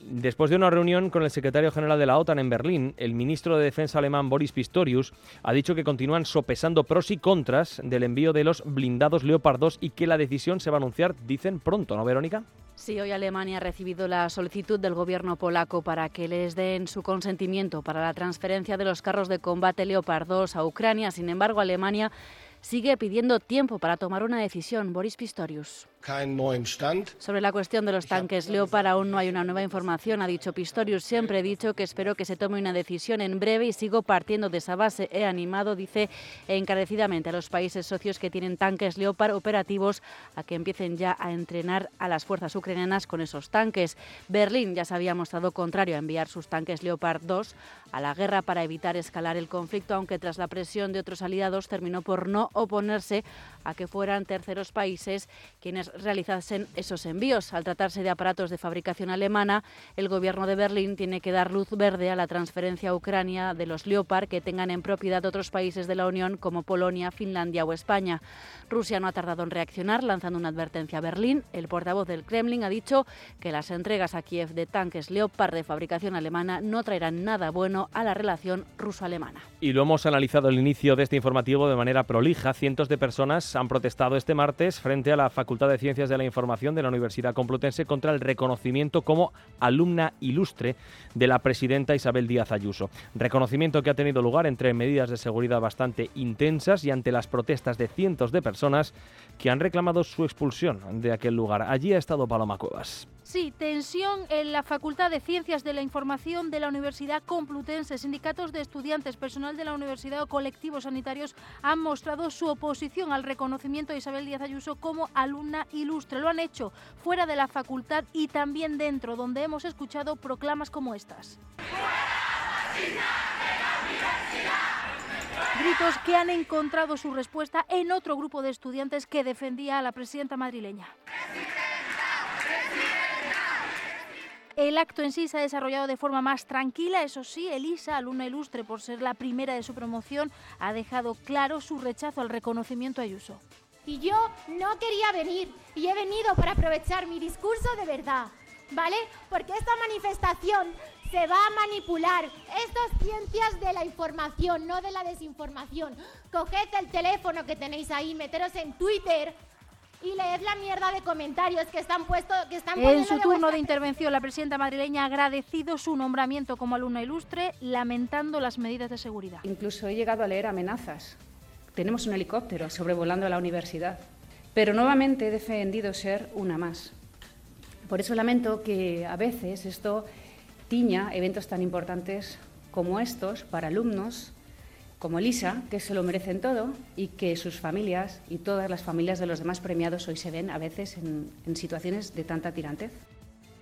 Después de una reunión con el secretario general de la OTAN en Berlín, el ministro de Defensa alemán Boris Pistorius ha dicho que continúan sopesando pros y contras del envío de los blindados Leopard 2 y que la decisión se va a anunciar, dicen, pronto, ¿no, Verónica? Sí, hoy Alemania ha recibido la solicitud del gobierno polaco para que les den su consentimiento para la transferencia de los carros de combate Leopard 2 a Ucrania. Sin embargo, Alemania sigue pidiendo tiempo para tomar una decisión. Boris Pistorius. Sobre la cuestión de los tanques Leopard aún no hay una nueva información, ha dicho Pistorius. Siempre he dicho que espero que se tome una decisión en breve y sigo partiendo de esa base. He animado, dice encarecidamente, a los países socios que tienen tanques Leopard operativos a que empiecen ya a entrenar a las fuerzas ucranianas con esos tanques. Berlín ya se había mostrado contrario a enviar sus tanques Leopard 2 a la guerra para evitar escalar el conflicto, aunque tras la presión de otros aliados terminó por no oponerse a que fueran terceros países quienes realizasen esos envíos. Al tratarse de aparatos de fabricación alemana, el gobierno de Berlín tiene que dar luz verde a la transferencia a Ucrania de los Leopard que tengan en propiedad otros países de la Unión como Polonia, Finlandia o España. Rusia no ha tardado en reaccionar lanzando una advertencia a Berlín. El portavoz del Kremlin ha dicho que las entregas a Kiev de tanques Leopard de fabricación alemana no traerán nada bueno a la relación ruso-alemana. Y lo hemos analizado al inicio de este informativo de manera prolija. Cientos de personas han protestado este martes frente a la Facultad de Ciencias de la Información de la Universidad Complutense contra el reconocimiento como alumna ilustre de la presidenta Isabel Díaz Ayuso. Reconocimiento que ha tenido lugar entre medidas de seguridad bastante intensas y ante las protestas de cientos de personas que han reclamado su expulsión de aquel lugar. Allí ha estado Paloma Cuevas. Sí, tensión en la Facultad de Ciencias de la Información de la Universidad Complutense. Sindicatos de estudiantes, personal de la universidad o colectivos sanitarios han mostrado su oposición al reconocimiento de Isabel Díaz Ayuso como alumna ilustre. Lo han hecho fuera de la facultad y también dentro, donde hemos escuchado proclamas como estas. Gritos que han encontrado su respuesta en otro grupo de estudiantes que defendía a la presidenta madrileña. El acto en sí se ha desarrollado de forma más tranquila, eso sí, Elisa, alumna ilustre por ser la primera de su promoción, ha dejado claro su rechazo al reconocimiento a Ayuso. Y yo no quería venir, y he venido para aprovechar mi discurso de verdad, ¿vale? Porque esta manifestación se va a manipular. Estas ciencias de la información, no de la desinformación. Coged el teléfono que tenéis ahí, meteros en Twitter, y leed la mierda de comentarios que están puestos que están En su turno de intervención, la presidenta madrileña ha agradecido su nombramiento como alumna ilustre, lamentando las medidas de seguridad. Incluso he llegado a leer amenazas. Tenemos un helicóptero sobrevolando la universidad, pero nuevamente he defendido ser una más. Por eso lamento que a veces esto tiña eventos tan importantes como estos para alumnos como Elisa, que se lo merecen todo y que sus familias y todas las familias de los demás premiados hoy se ven a veces en, situaciones de tanta tirantez.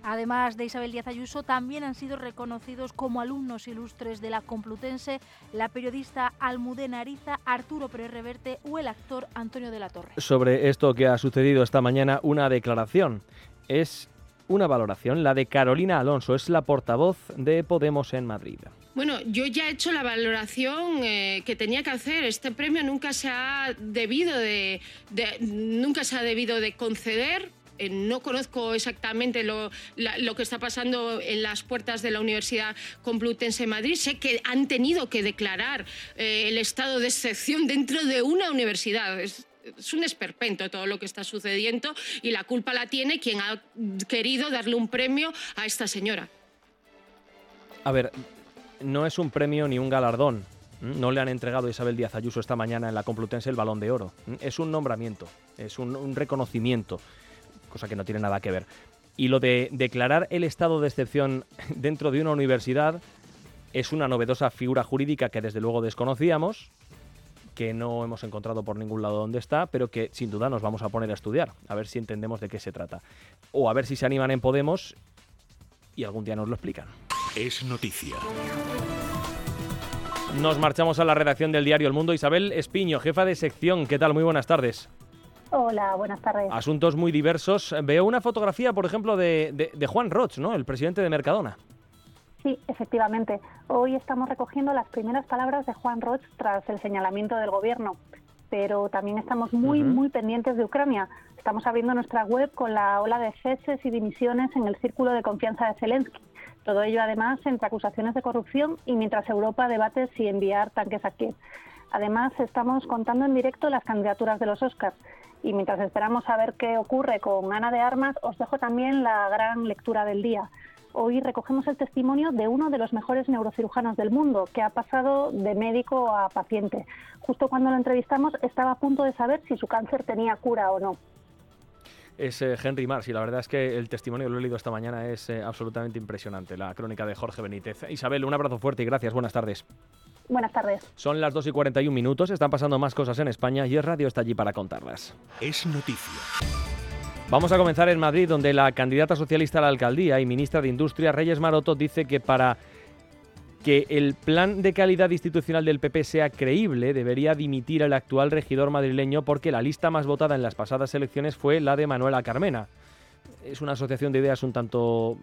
Además de Isabel Díaz Ayuso, también han sido reconocidos como alumnos ilustres de la Complutense la periodista Almudena Ariza, Arturo Pérez Reverte o el actor Antonio de la Torre. Sobre esto que ha sucedido esta mañana, una declaración. Es una valoración, la de Carolina Alonso, es la portavoz de Podemos en Madrid. Bueno, yo ya he hecho la valoración eh, que tenía que hacer. Este premio nunca se ha debido de, nunca se ha debido de conceder eh, no conozco exactamente lo, que está pasando en las puertas de la Universidad Complutense de Madrid. Sé que han tenido que declarar eh, el estado de excepción dentro de una universidad. Es, es un esperpento todo lo que está sucediendo y la culpa la tiene quien ha querido darle un premio a esta señora. A ver, no es un premio ni un galardón. No le han entregado a Isabel Díaz Ayuso esta mañana en la Complutense el balón de oro. Es un nombramiento, es un, reconocimiento, cosa que no tiene nada que ver. Y lo de declarar el estado de excepción dentro de una universidad es una novedosa figura jurídica que desde luego desconocíamos, que no hemos encontrado por ningún lado donde está, pero que sin duda nos vamos a poner a estudiar, a ver si entendemos de qué se trata. O a ver si se animan en Podemos y algún día nos lo explican. Es noticia. Nos marchamos a la redacción del diario El Mundo. Isabel Espiño, jefa de sección. ¿Qué tal? Muy buenas tardes. Hola, buenas tardes. Asuntos muy diversos. Veo una fotografía, por ejemplo, de, Juan Roch, ¿no? El presidente de Mercadona. Sí, efectivamente. Hoy estamos recogiendo las primeras palabras de Juan Roch tras el señalamiento del gobierno, pero también estamos muy, muy pendientes de Ucrania. Estamos abriendo nuestra web con la ola de ceses y dimisiones en el círculo de confianza de Zelensky. Todo ello, además, entre acusaciones de corrupción y mientras Europa debate si enviar tanques a Kiev. Además, estamos contando en directo las candidaturas de los Oscars. Y mientras esperamos a ver qué ocurre con Ana de Armas, os dejo también la gran lectura del día. Hoy recogemos el testimonio de uno de los mejores neurocirujanos del mundo, que ha pasado de médico a paciente. Justo cuando lo entrevistamos estaba a punto de saber si su cáncer tenía cura o no. Es eh, Henry Mars y la verdad es que el testimonio que lo he leído esta mañana es eh, absolutamente impresionante, la crónica de Jorge Benítez. Isabel, un abrazo fuerte y gracias, buenas tardes. Buenas tardes. Son las 2 y 41 minutos, están pasando más cosas en España y el radio está allí para contarlas. Es noticia. Vamos a comenzar en Madrid, donde la candidata socialista a la alcaldía y ministra de Industria, Reyes Maroto, dice que para que el plan de calidad institucional del PP sea creíble, debería dimitir el actual regidor madrileño porque la lista más votada en las pasadas elecciones fue la de Manuela Carmena. Es una asociación de ideas un tanto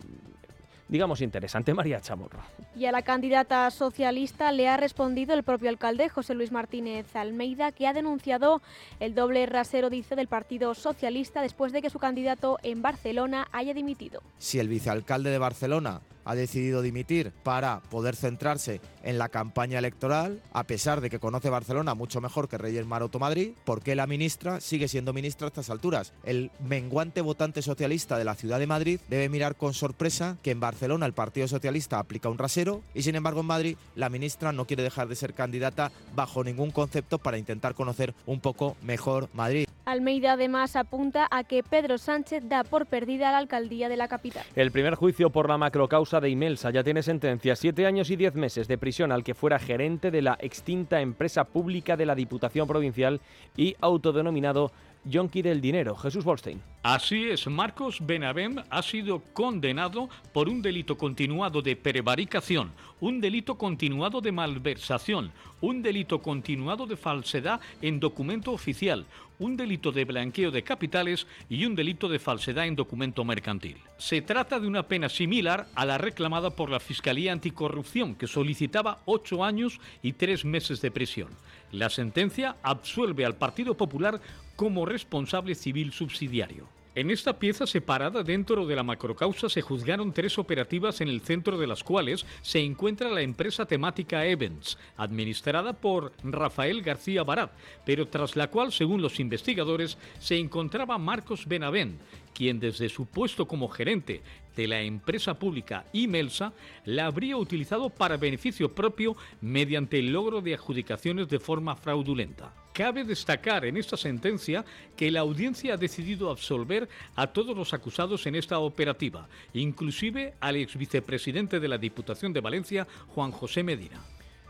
digamos, interesante, María Chamorro. Y a la candidata socialista le ha respondido el propio alcalde, José Luis Martínez Almeida, que ha denunciado el doble rasero, dice, del Partido Socialista después de que su candidato en Barcelona haya dimitido. Si el vicealcalde de Barcelona ha decidido dimitir para poder centrarse en la campaña electoral, a pesar de que conoce Barcelona mucho mejor que Reyes Maroto Madrid, ¿por qué la ministra sigue siendo ministra a estas alturas? El menguante votante socialista de la ciudad de Madrid debe mirar con sorpresa que en Barcelona el Partido Socialista aplica un rasero y sin embargo en Madrid la ministra no quiere dejar de ser candidata bajo ningún concepto para intentar conocer un poco mejor Madrid. Almeida además apunta a que Pedro Sánchez da por perdida la alcaldía de la capital. El primer juicio por la macrocausa de Imelsa ya tiene sentencia, siete años y diez meses de prisión al que fuera gerente de la extinta empresa pública de la Diputación Provincial y autodenominado Yonki del Dinero. Jesús Bolstein. Así es, Marcos Benavent ha sido condenado por un delito continuado de prevaricación, un delito continuado de malversación, un delito continuado de falsedad en documento oficial, un delito de blanqueo de capitales y un delito de falsedad en documento mercantil. Se trata de una pena similar a la reclamada por la Fiscalía Anticorrupción, que solicitaba ocho años y tres meses de prisión. La sentencia absuelve al Partido Popular como responsable civil subsidiario. En esta pieza separada dentro de la macrocausa se juzgaron tres operativas en el centro de las cuales se encuentra la empresa temática Evans, administrada por Rafael García Barat, pero tras la cual, según los investigadores, se encontraba Marcos Benavent, quien desde su puesto como gerente de la empresa pública Imelsa la habría utilizado para beneficio propio mediante el logro de adjudicaciones de forma fraudulenta. Cabe destacar en esta sentencia que la audiencia ha decidido absolver a todos los acusados en esta operativa, inclusive al ex vicepresidente de la Diputación de Valencia, Juan José Medina.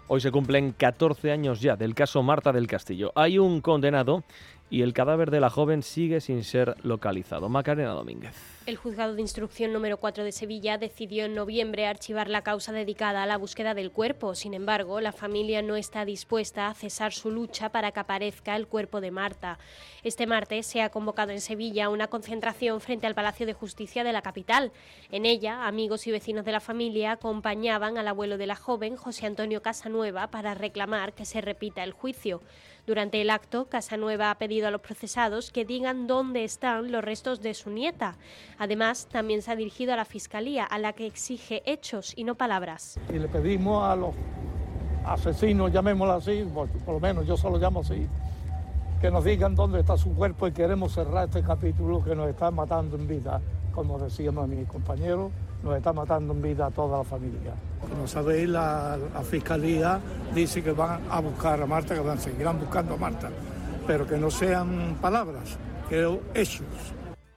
Hoy se cumplen 14 años ya del caso Marta del Castillo. Hay un condenado y el cadáver de la joven sigue sin ser localizado. Macarena Domínguez. El juzgado de instrucción número 4 de Sevilla decidió en noviembre archivar la causa dedicada a la búsqueda del cuerpo. Sin embargo, la familia no está dispuesta a cesar su lucha para que aparezca el cuerpo de Marta. Este martes se ha convocado en Sevilla una concentración frente al Palacio de Justicia de la capital. En ella, amigos y vecinos de la familia acompañaban al abuelo de la joven, José Antonio Casanueva, para reclamar que se repita el juicio. Durante el acto, Casanueva ha pedido a los procesados que digan dónde están los restos de su nieta. Además, también se ha dirigido a la Fiscalía, a la que exige hechos y no palabras. Y le pedimos a los asesinos, llamémoslo así, por, por lo menos yo solo llamo así, que nos digan dónde está su cuerpo y queremos cerrar este capítulo que nos está matando en vida, como decíamos mi compañero, nos está matando en vida a toda la familia. Como sabéis, la, la, Fiscalía dice que van a buscar a Marta, que van, seguirán buscando a Marta, pero que no sean palabras, que hechos.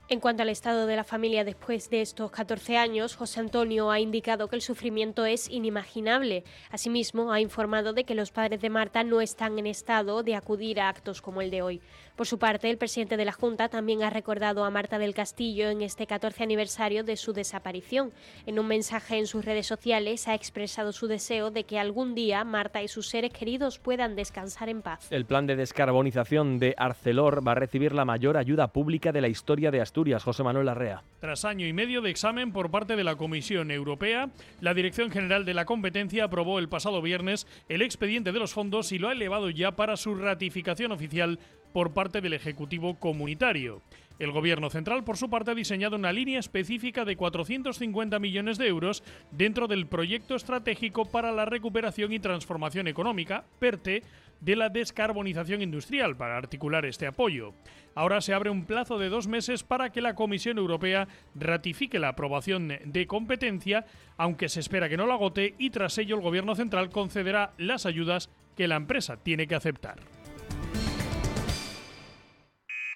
En cuanto al estado de la familia después de estos 14 años, José Antonio ha indicado que el sufrimiento es inimaginable. Asimismo, ha informado de que los padres de Marta no están en estado de acudir a actos como el de hoy. Por su parte, el presidente de la Junta también ha recordado a Marta del Castillo en este 14 aniversario de su desaparición. En un mensaje en sus redes sociales ha expresado su deseo de que algún día Marta y sus seres queridos puedan descansar en paz. El plan de descarbonización de Arcelor va a recibir la mayor ayuda pública de la historia de Asturias. José Manuel Larrea. Tras año y medio de examen por parte de la Comisión Europea, la Dirección General de la Competencia aprobó el pasado viernes el expediente de los fondos y lo ha elevado ya para su ratificación oficial por parte del Ejecutivo Comunitario. El Gobierno central, por su parte, ha diseñado una línea específica de 450 millones de euros dentro del Proyecto Estratégico para la Recuperación y Transformación Económica, PERTE, de la descarbonización industrial para articular este apoyo. Ahora se abre un plazo de dos meses para que la Comisión Europea ratifique la aprobación de competencia, aunque se espera que no la agote y tras ello el Gobierno central concederá las ayudas que la empresa tiene que aceptar.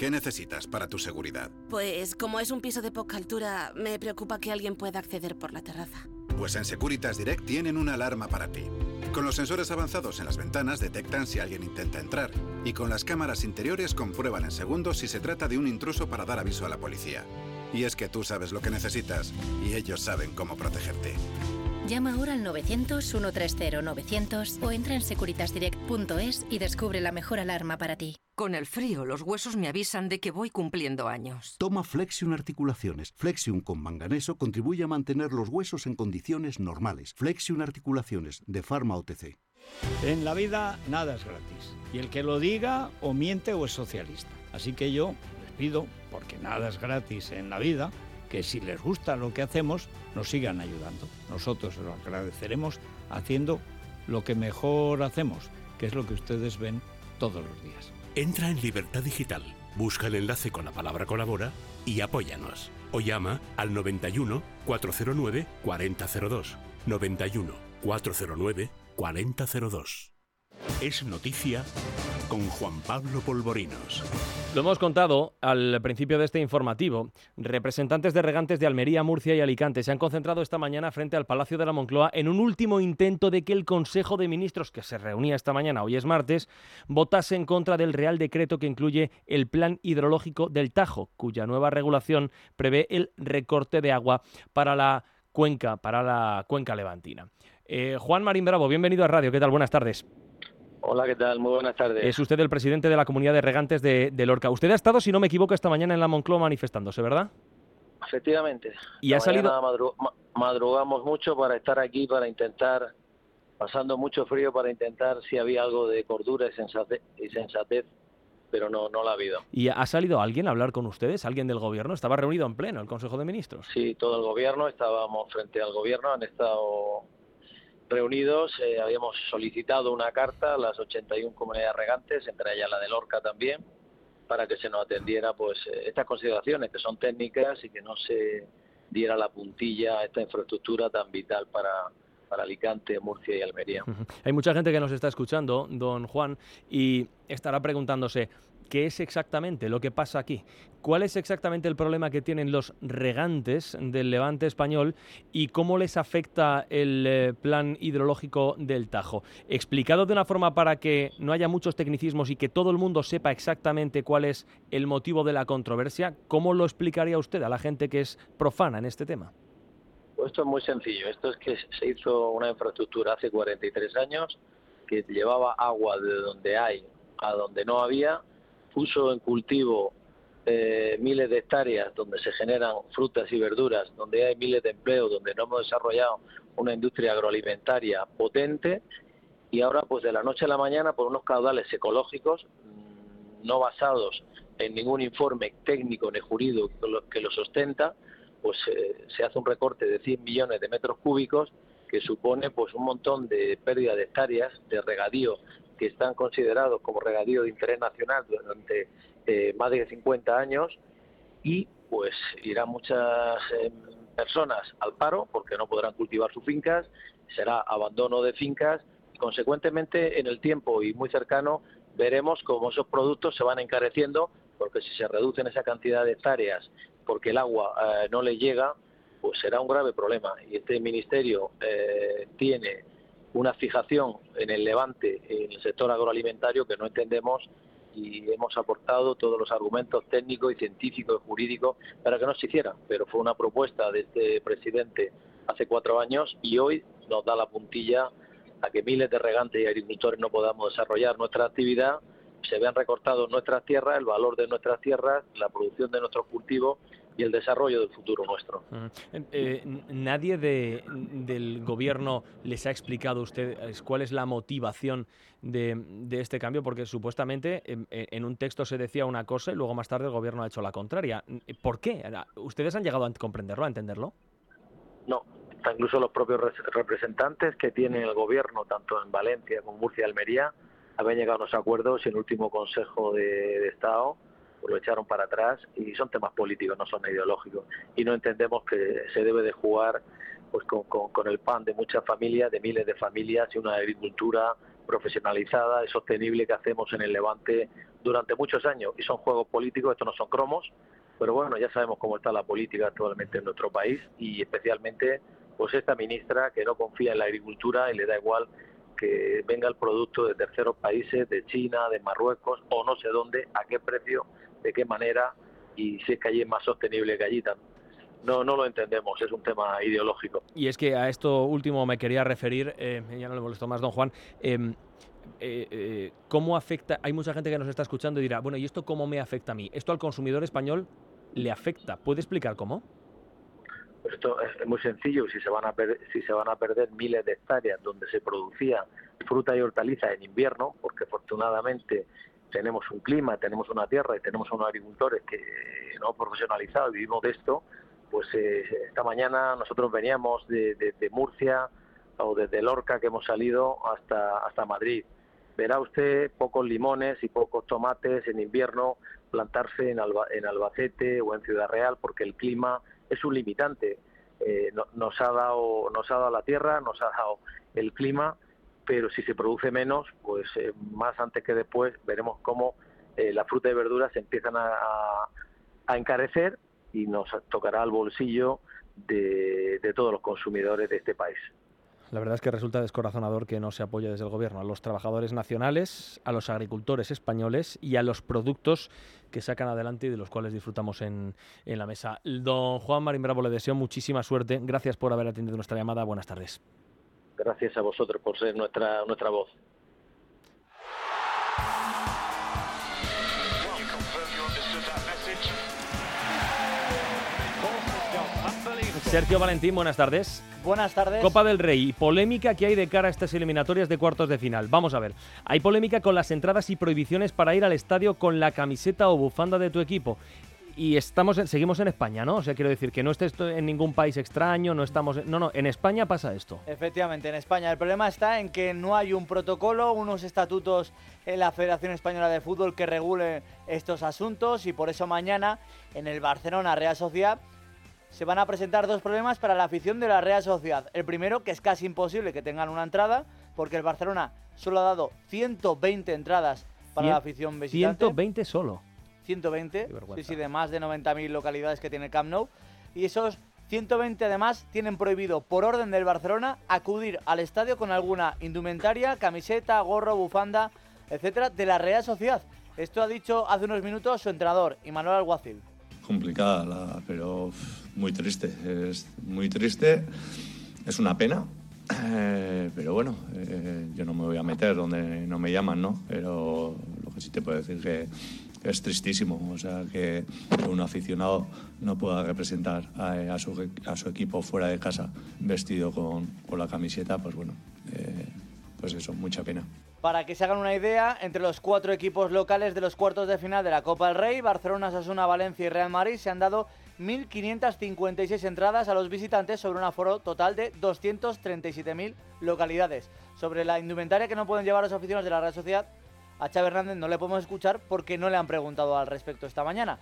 ¿Qué necesitas para tu seguridad? Pues como es un piso de poca altura, me preocupa que alguien pueda acceder por la terraza. Pues en Securitas Direct tienen una alarma para ti. Con los sensores avanzados en las ventanas detectan si alguien intenta entrar y con las cámaras interiores comprueban en segundos si se trata de un intruso para dar aviso a la policía. Y es que tú sabes lo que necesitas y ellos saben cómo protegerte. Llama ahora al 900-130-900 o entra en securitasdirect.es y descubre la mejor alarma para ti. Con el frío, los huesos me avisan de que voy cumpliendo años. Toma Flexion Articulaciones. Flexion con manganeso contribuye a mantener los huesos en condiciones normales. Flexion Articulaciones, de Pharma OTC. En la vida nada es gratis. Y el que lo diga o miente o es socialista. Así que yo les pido, porque nada es gratis en la vida, que si les gusta lo que hacemos, nos sigan ayudando. Nosotros lo agradeceremos haciendo lo que mejor hacemos, que es lo que ustedes ven todos los días. Entra en Libertad Digital, busca el enlace con la palabra colabora y apóyanos. O llama al 91 409 4002. 91 409 4002. Es noticia con Juan Pablo Polvorinos. Lo hemos contado al principio de este informativo. Representantes de regantes de Almería, Murcia y Alicante se han concentrado esta mañana frente al Palacio de la Moncloa en un último intento de que el Consejo de Ministros, que se reunía esta mañana, hoy es martes, votase en contra del Real Decreto que incluye el Plan Hidrológico del Tajo, cuya nueva regulación prevé el recorte de agua para la cuenca, para la cuenca levantina. Eh, Juan Marín Bravo, bienvenido a Radio. ¿Qué tal? Buenas tardes. Hola, ¿qué tal? Muy buenas tardes. Es usted el presidente de la comunidad de regantes de, Lorca. Usted ha estado, si no me equivoco, esta mañana en la Moncloa manifestándose, ¿verdad? Efectivamente. Y ha salido. madrugamos mucho para estar aquí, para intentar, pasando mucho frío, para intentar si había algo de cordura y sensatez, y sensatez pero no, no la ha habido. ¿Y ha salido alguien a hablar con ustedes? ¿Alguien del gobierno? ¿Estaba reunido en pleno el Consejo de Ministros? Sí, todo el gobierno, estábamos frente al gobierno, han estado reunidos, eh, habíamos solicitado una carta a las 81 comunidades regantes, entre ellas la de Lorca también, para que se nos atendiera pues eh, estas consideraciones que son técnicas y que no se diera la puntilla a esta infraestructura tan vital para, para Alicante, Murcia y Almería. Hay mucha gente que nos está escuchando, don Juan, y estará preguntándose, ¿Qué es exactamente lo que pasa aquí? ¿Cuál es exactamente el problema que tienen los regantes del levante español y cómo les afecta el eh, plan hidrológico del Tajo? Explicado de una forma para que no haya muchos tecnicismos y que todo el mundo sepa exactamente cuál es el motivo de la controversia, ¿cómo lo explicaría usted a la gente que es profana en este tema? Pues esto es muy sencillo. Esto es que se hizo una infraestructura hace 43 años que llevaba agua de donde hay a donde no había puso en cultivo eh, miles de hectáreas donde se generan frutas y verduras, donde hay miles de empleos, donde no hemos desarrollado una industria agroalimentaria potente y ahora pues de la noche a la mañana por unos caudales ecológicos mm, no basados en ningún informe técnico ni jurídico que lo, sostenta, pues eh, se hace un recorte de 100 millones de metros cúbicos que supone pues un montón de pérdida de hectáreas de regadío que están considerados como regadío de interés nacional durante eh, más de 50 años y pues irán muchas em, personas al paro porque no podrán cultivar sus fincas, será abandono de fincas y consecuentemente en el tiempo y muy cercano veremos cómo esos productos se van encareciendo porque si se reducen esa cantidad de hectáreas porque el agua eh, no le llega, pues será un grave problema. Y este ministerio eh, tiene una fijación en el levante, en el sector agroalimentario que no entendemos y hemos aportado todos los argumentos técnicos y científicos y jurídicos para que no se hiciera, pero fue una propuesta de este presidente hace cuatro años y hoy nos da la puntilla a que miles de regantes y agricultores no podamos desarrollar nuestra actividad, se vean recortados nuestras tierras, el valor de nuestras tierras, la producción de nuestros cultivos y el desarrollo del futuro nuestro. Eh, ¿Nadie de, del gobierno les ha explicado a ustedes cuál es la motivación de, este cambio? Porque supuestamente en, un texto se decía una cosa y luego más tarde el gobierno ha hecho la contraria. ¿Por qué? ¿Ustedes han llegado a comprenderlo, a entenderlo? No, incluso los propios representantes que tiene el gobierno, tanto en Valencia como en Murcia y Almería, habían llegado a unos acuerdos y en el último Consejo de Estado lo echaron para atrás y son temas políticos, no son ideológicos. Y no entendemos que se debe de jugar pues con, con, el pan de muchas familias, de miles de familias y una agricultura profesionalizada y sostenible que hacemos en el Levante durante muchos años. Y son juegos políticos, estos no son cromos, pero bueno, ya sabemos cómo está la política actualmente en nuestro país y especialmente pues esta ministra que no confía en la agricultura y le da igual que venga el producto de terceros países, de China, de Marruecos o no sé dónde, a qué precio de qué manera y si es que allí es más sostenible que allí. No, no lo entendemos, es un tema ideológico. Y es que a esto último me quería referir, eh, ya no le molesto más, don Juan. Em, eh, eh, ¿Cómo afecta? Hay mucha gente que nos está escuchando y dirá, bueno, ¿y esto cómo me afecta a mí? ¿Esto al consumidor español le afecta? ¿Puede explicar cómo? Pues esto es muy sencillo. Si se van a si se van a perder miles de hectáreas donde se producía fruta y hortaliza en invierno, porque afortunadamente tenemos un clima, tenemos una tierra y tenemos unos agricultores que no profesionalizados vivimos de esto, pues eh, esta mañana nosotros veníamos de, Murcia o desde Lorca que hemos salido hasta, hasta Madrid. Verá usted pocos limones y pocos tomates en invierno plantarse en, en Albacete o en Ciudad Real porque el clima es un limitante. Eh, nos, ha dado, nos ha dado la tierra, nos ha dado el clima pero si se produce menos, pues eh, más antes que después veremos cómo eh, la fruta y verduras se empiezan a, encarecer y nos tocará el bolsillo de, todos los consumidores de este país. La verdad es que resulta descorazonador que no se apoye desde el Gobierno a los trabajadores nacionales, a los agricultores españoles y a los productos que sacan adelante y de los cuales disfrutamos en, en la mesa. Don Juan Marín Bravo, le deseo muchísima suerte. Gracias por haber atendido nuestra llamada. Buenas tardes. Gracias a vosotros por ser nuestra, nuestra voz. Sergio Valentín, buenas tardes. Buenas tardes. Copa del Rey, polémica que hay de cara a estas eliminatorias de cuartos de final. Vamos a ver, hay polémica con las entradas y prohibiciones para ir al estadio con la camiseta o bufanda de tu equipo y estamos seguimos en España, ¿no? O sea, quiero decir que no estés en ningún país extraño, no estamos... No, no, en España pasa esto. Efectivamente, en España. El problema está en que no hay un protocolo, unos estatutos en la Federación Española de Fútbol que regule estos asuntos y por eso mañana en el Barcelona Real Sociedad se van a presentar dos problemas para la afición de la Real Sociedad. El primero, que es casi imposible que tengan una entrada, porque el Barcelona solo ha dado 120 entradas para la afición visitante. 120 solo. 120, sí, sí, de más de 90.000 localidades que tiene Camp Nou. Y esos 120 además tienen prohibido por orden del Barcelona acudir al estadio con alguna indumentaria, camiseta, gorro, bufanda, etcétera, de la Real Sociedad. Esto ha dicho hace unos minutos su entrenador, Imanuel Alguacil. Complicada, pero muy triste. Es muy triste. Es una pena. Eh, pero bueno, eh, yo no me voy a meter donde no me llaman, ¿no? Pero lo que sí te puedo decir que es tristísimo. O sea, que un aficionado no pueda representar a, su, equipo fuera de casa vestido con, con la camiseta, pues bueno, eh, pues eso, mucha pena. Para que se hagan una idea, entre los cuatro equipos locales de los cuartos de final de la Copa del Rey, Barcelona, Sasuna, Valencia y Real Madrid se han dado 1.556 entradas a los visitantes sobre un aforo total de 237.000 localidades. Sobre la indumentaria que no pueden llevar los aficionados de la Real Sociedad, a Xavi Hernández no le podemos escuchar porque no le han preguntado al respecto esta mañana.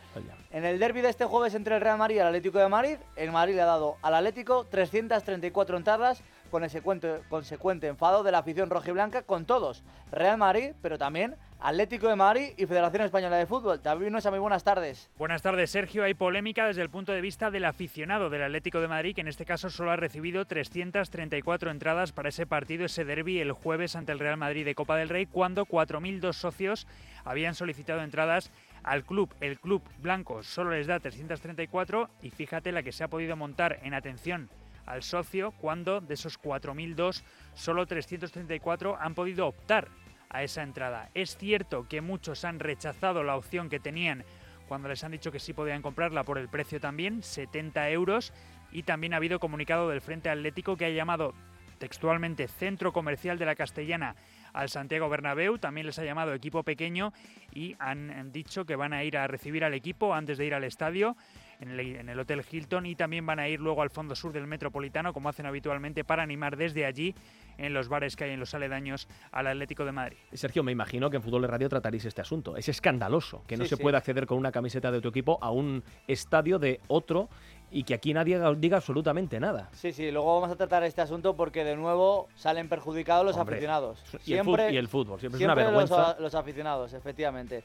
En el derby de este jueves entre el Real Madrid y el Atlético de Madrid, el Madrid le ha dado al Atlético 334 entradas con ese consecuente enfado de la afición rojiblanca con todos. Real Madrid, pero también Atlético de Madrid y Federación Española de Fútbol. David Nuesa, muy buenas tardes. Buenas tardes, Sergio. Hay polémica desde el punto de vista del aficionado del Atlético de Madrid, que en este caso solo ha recibido 334 entradas para ese partido, ese derby, el jueves ante el Real Madrid de Copa del Rey, cuando 4.002 socios habían solicitado entradas al club. El club blanco solo les da 334 y fíjate la que se ha podido montar en atención al socio cuando de esos 4.002 solo 334 han podido optar a esa entrada. Es cierto que muchos han rechazado la opción que tenían cuando les han dicho que sí podían comprarla por el precio también, 70 euros, y también ha habido comunicado del Frente Atlético que ha llamado textualmente Centro Comercial de la Castellana al Santiago Bernabéu, también les ha llamado equipo pequeño y han dicho que van a ir a recibir al equipo antes de ir al estadio en el, Hotel Hilton y también van a ir luego al fondo sur del Metropolitano, como hacen habitualmente, para animar desde allí en los bares que hay en los aledaños al Atlético de Madrid. Sergio, me imagino que en Fútbol de Radio trataréis este asunto. Es escandaloso que no se pueda acceder con una camiseta de tu equipo a un estadio de otro y que aquí nadie diga absolutamente nada. Sí, sí, luego vamos a tratar este asunto porque de nuevo salen perjudicados los aficionados. Siempre, y, el fútbol, siempre, es una vergüenza. Los, los aficionados, efectivamente.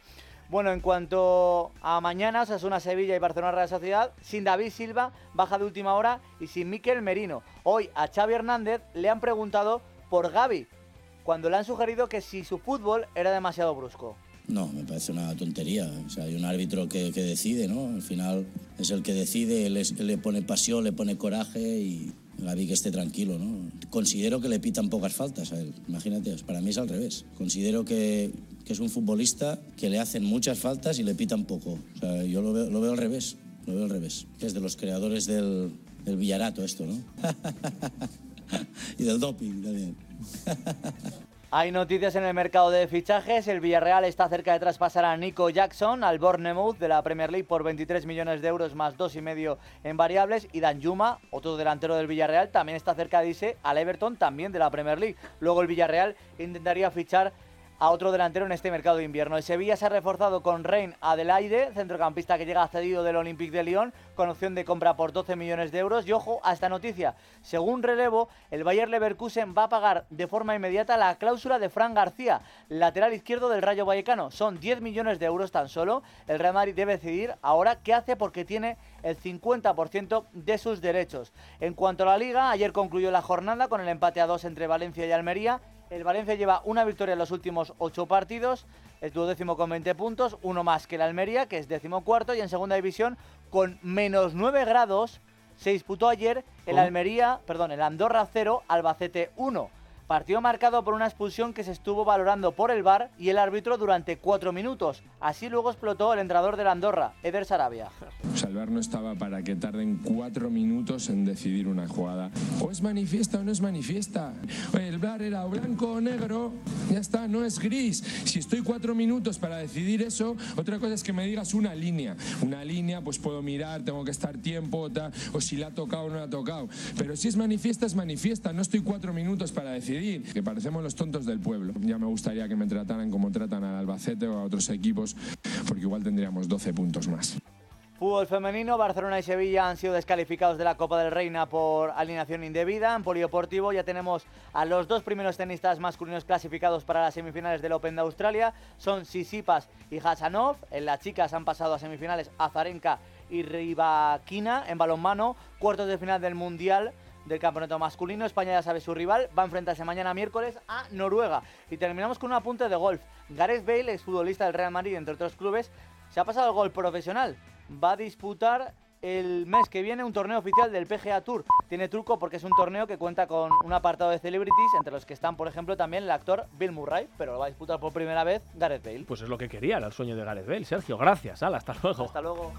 Bueno, en cuanto a mañana, una Sevilla y Barcelona Real Sociedad, sin David Silva, baja de última hora y sin Miquel Merino. Hoy a Xavi Hernández le han preguntado por Gaby, cuando le han sugerido que si su fútbol era demasiado brusco. No, me parece una tontería. O sea, hay un árbitro que, decide, ¿no? Al final es el que decide, él, le pone pasión, le pone coraje y Gaby que esté tranquilo, ¿no? Considero que le pitan pocas faltas a él, imagínate, para mí es al revés. Considero que, que es un futbolista que le hacen muchas faltas y le pitan poco. O sea, yo lo veo, lo veo al revés, lo veo al revés. Que es de los creadores del, del Villarato esto, ¿no? y del doping también. Hay noticias en el mercado de fichajes. El Villarreal está cerca de traspasar a Nico Jackson al Bournemouth de la Premier League por 23 millones de euros más dos y medio en variables. Y Dan Yuma, otro delantero del Villarreal, también está cerca de irse al Everton, también de la Premier League. Luego el Villarreal intentaría fichar a otro delantero en este mercado de invierno. El Sevilla se ha reforzado con Rein Adelaide, centrocampista que llega cedido del Olympique de Lyon, con opción de compra por 12 millones de euros. Y ojo a esta noticia, según relevo, el Bayer Leverkusen va a pagar de forma inmediata la cláusula de Fran García, lateral izquierdo del Rayo Vallecano. Son 10 millones de euros tan solo. El Real Madrid debe decidir ahora qué hace porque tiene el 50% de sus derechos. En cuanto a la liga, ayer concluyó la jornada con el empate a dos entre Valencia y Almería. El Valencia lleva una victoria en los últimos ocho partidos, es duodécimo con 20 puntos, uno más que el Almería, que es decimocuarto, y en segunda división con menos 9 grados se disputó ayer el Almería, perdón, el Andorra 0, Albacete 1. Partido marcado por una expulsión que se estuvo valorando por el VAR y el árbitro durante cuatro minutos. Así luego explotó el entrenador de la Andorra, Eder Sarabia. el VAR no estaba para que tarden cuatro minutos en decidir una jugada. O es manifiesta o no es manifiesta. El VAR era blanco o negro, ya está, no es gris. Si estoy cuatro minutos para decidir eso, otra cosa es que me digas una línea. Una línea, pues puedo mirar, tengo que estar tiempo, o si la ha tocado o no la ha tocado. Pero si es manifiesta, es manifiesta. No estoy cuatro minutos para decidir que parecemos los tontos del pueblo. Ya me gustaría que me trataran como tratan al Albacete o a otros equipos, porque igual tendríamos 12 puntos más. Fútbol femenino, Barcelona y Sevilla han sido descalificados de la Copa del Reina por alineación indebida. En polideportivo ya tenemos a los dos primeros tenistas masculinos clasificados para las semifinales del Open de Australia. Son Sisipas y Hasanov. En las chicas han pasado a semifinales Azarenka y Ribakina en balonmano. Cuartos de final del Mundial del campeonato masculino. España ya sabe su rival, va a enfrentarse mañana miércoles a Noruega. Y terminamos con un apunte de golf. Gareth Bale, exfutbolista del Real Madrid, entre otros clubes, se ha pasado al golf profesional. Va a disputar el mes que viene un torneo oficial del PGA Tour. Tiene truco porque es un torneo que cuenta con un apartado de celebrities, entre los que están, por ejemplo, también el actor Bill Murray, pero lo va a disputar por primera vez Gareth Bale. Pues es lo que quería, era el sueño de Gareth Bale. Sergio, gracias. hasta luego. Hasta luego.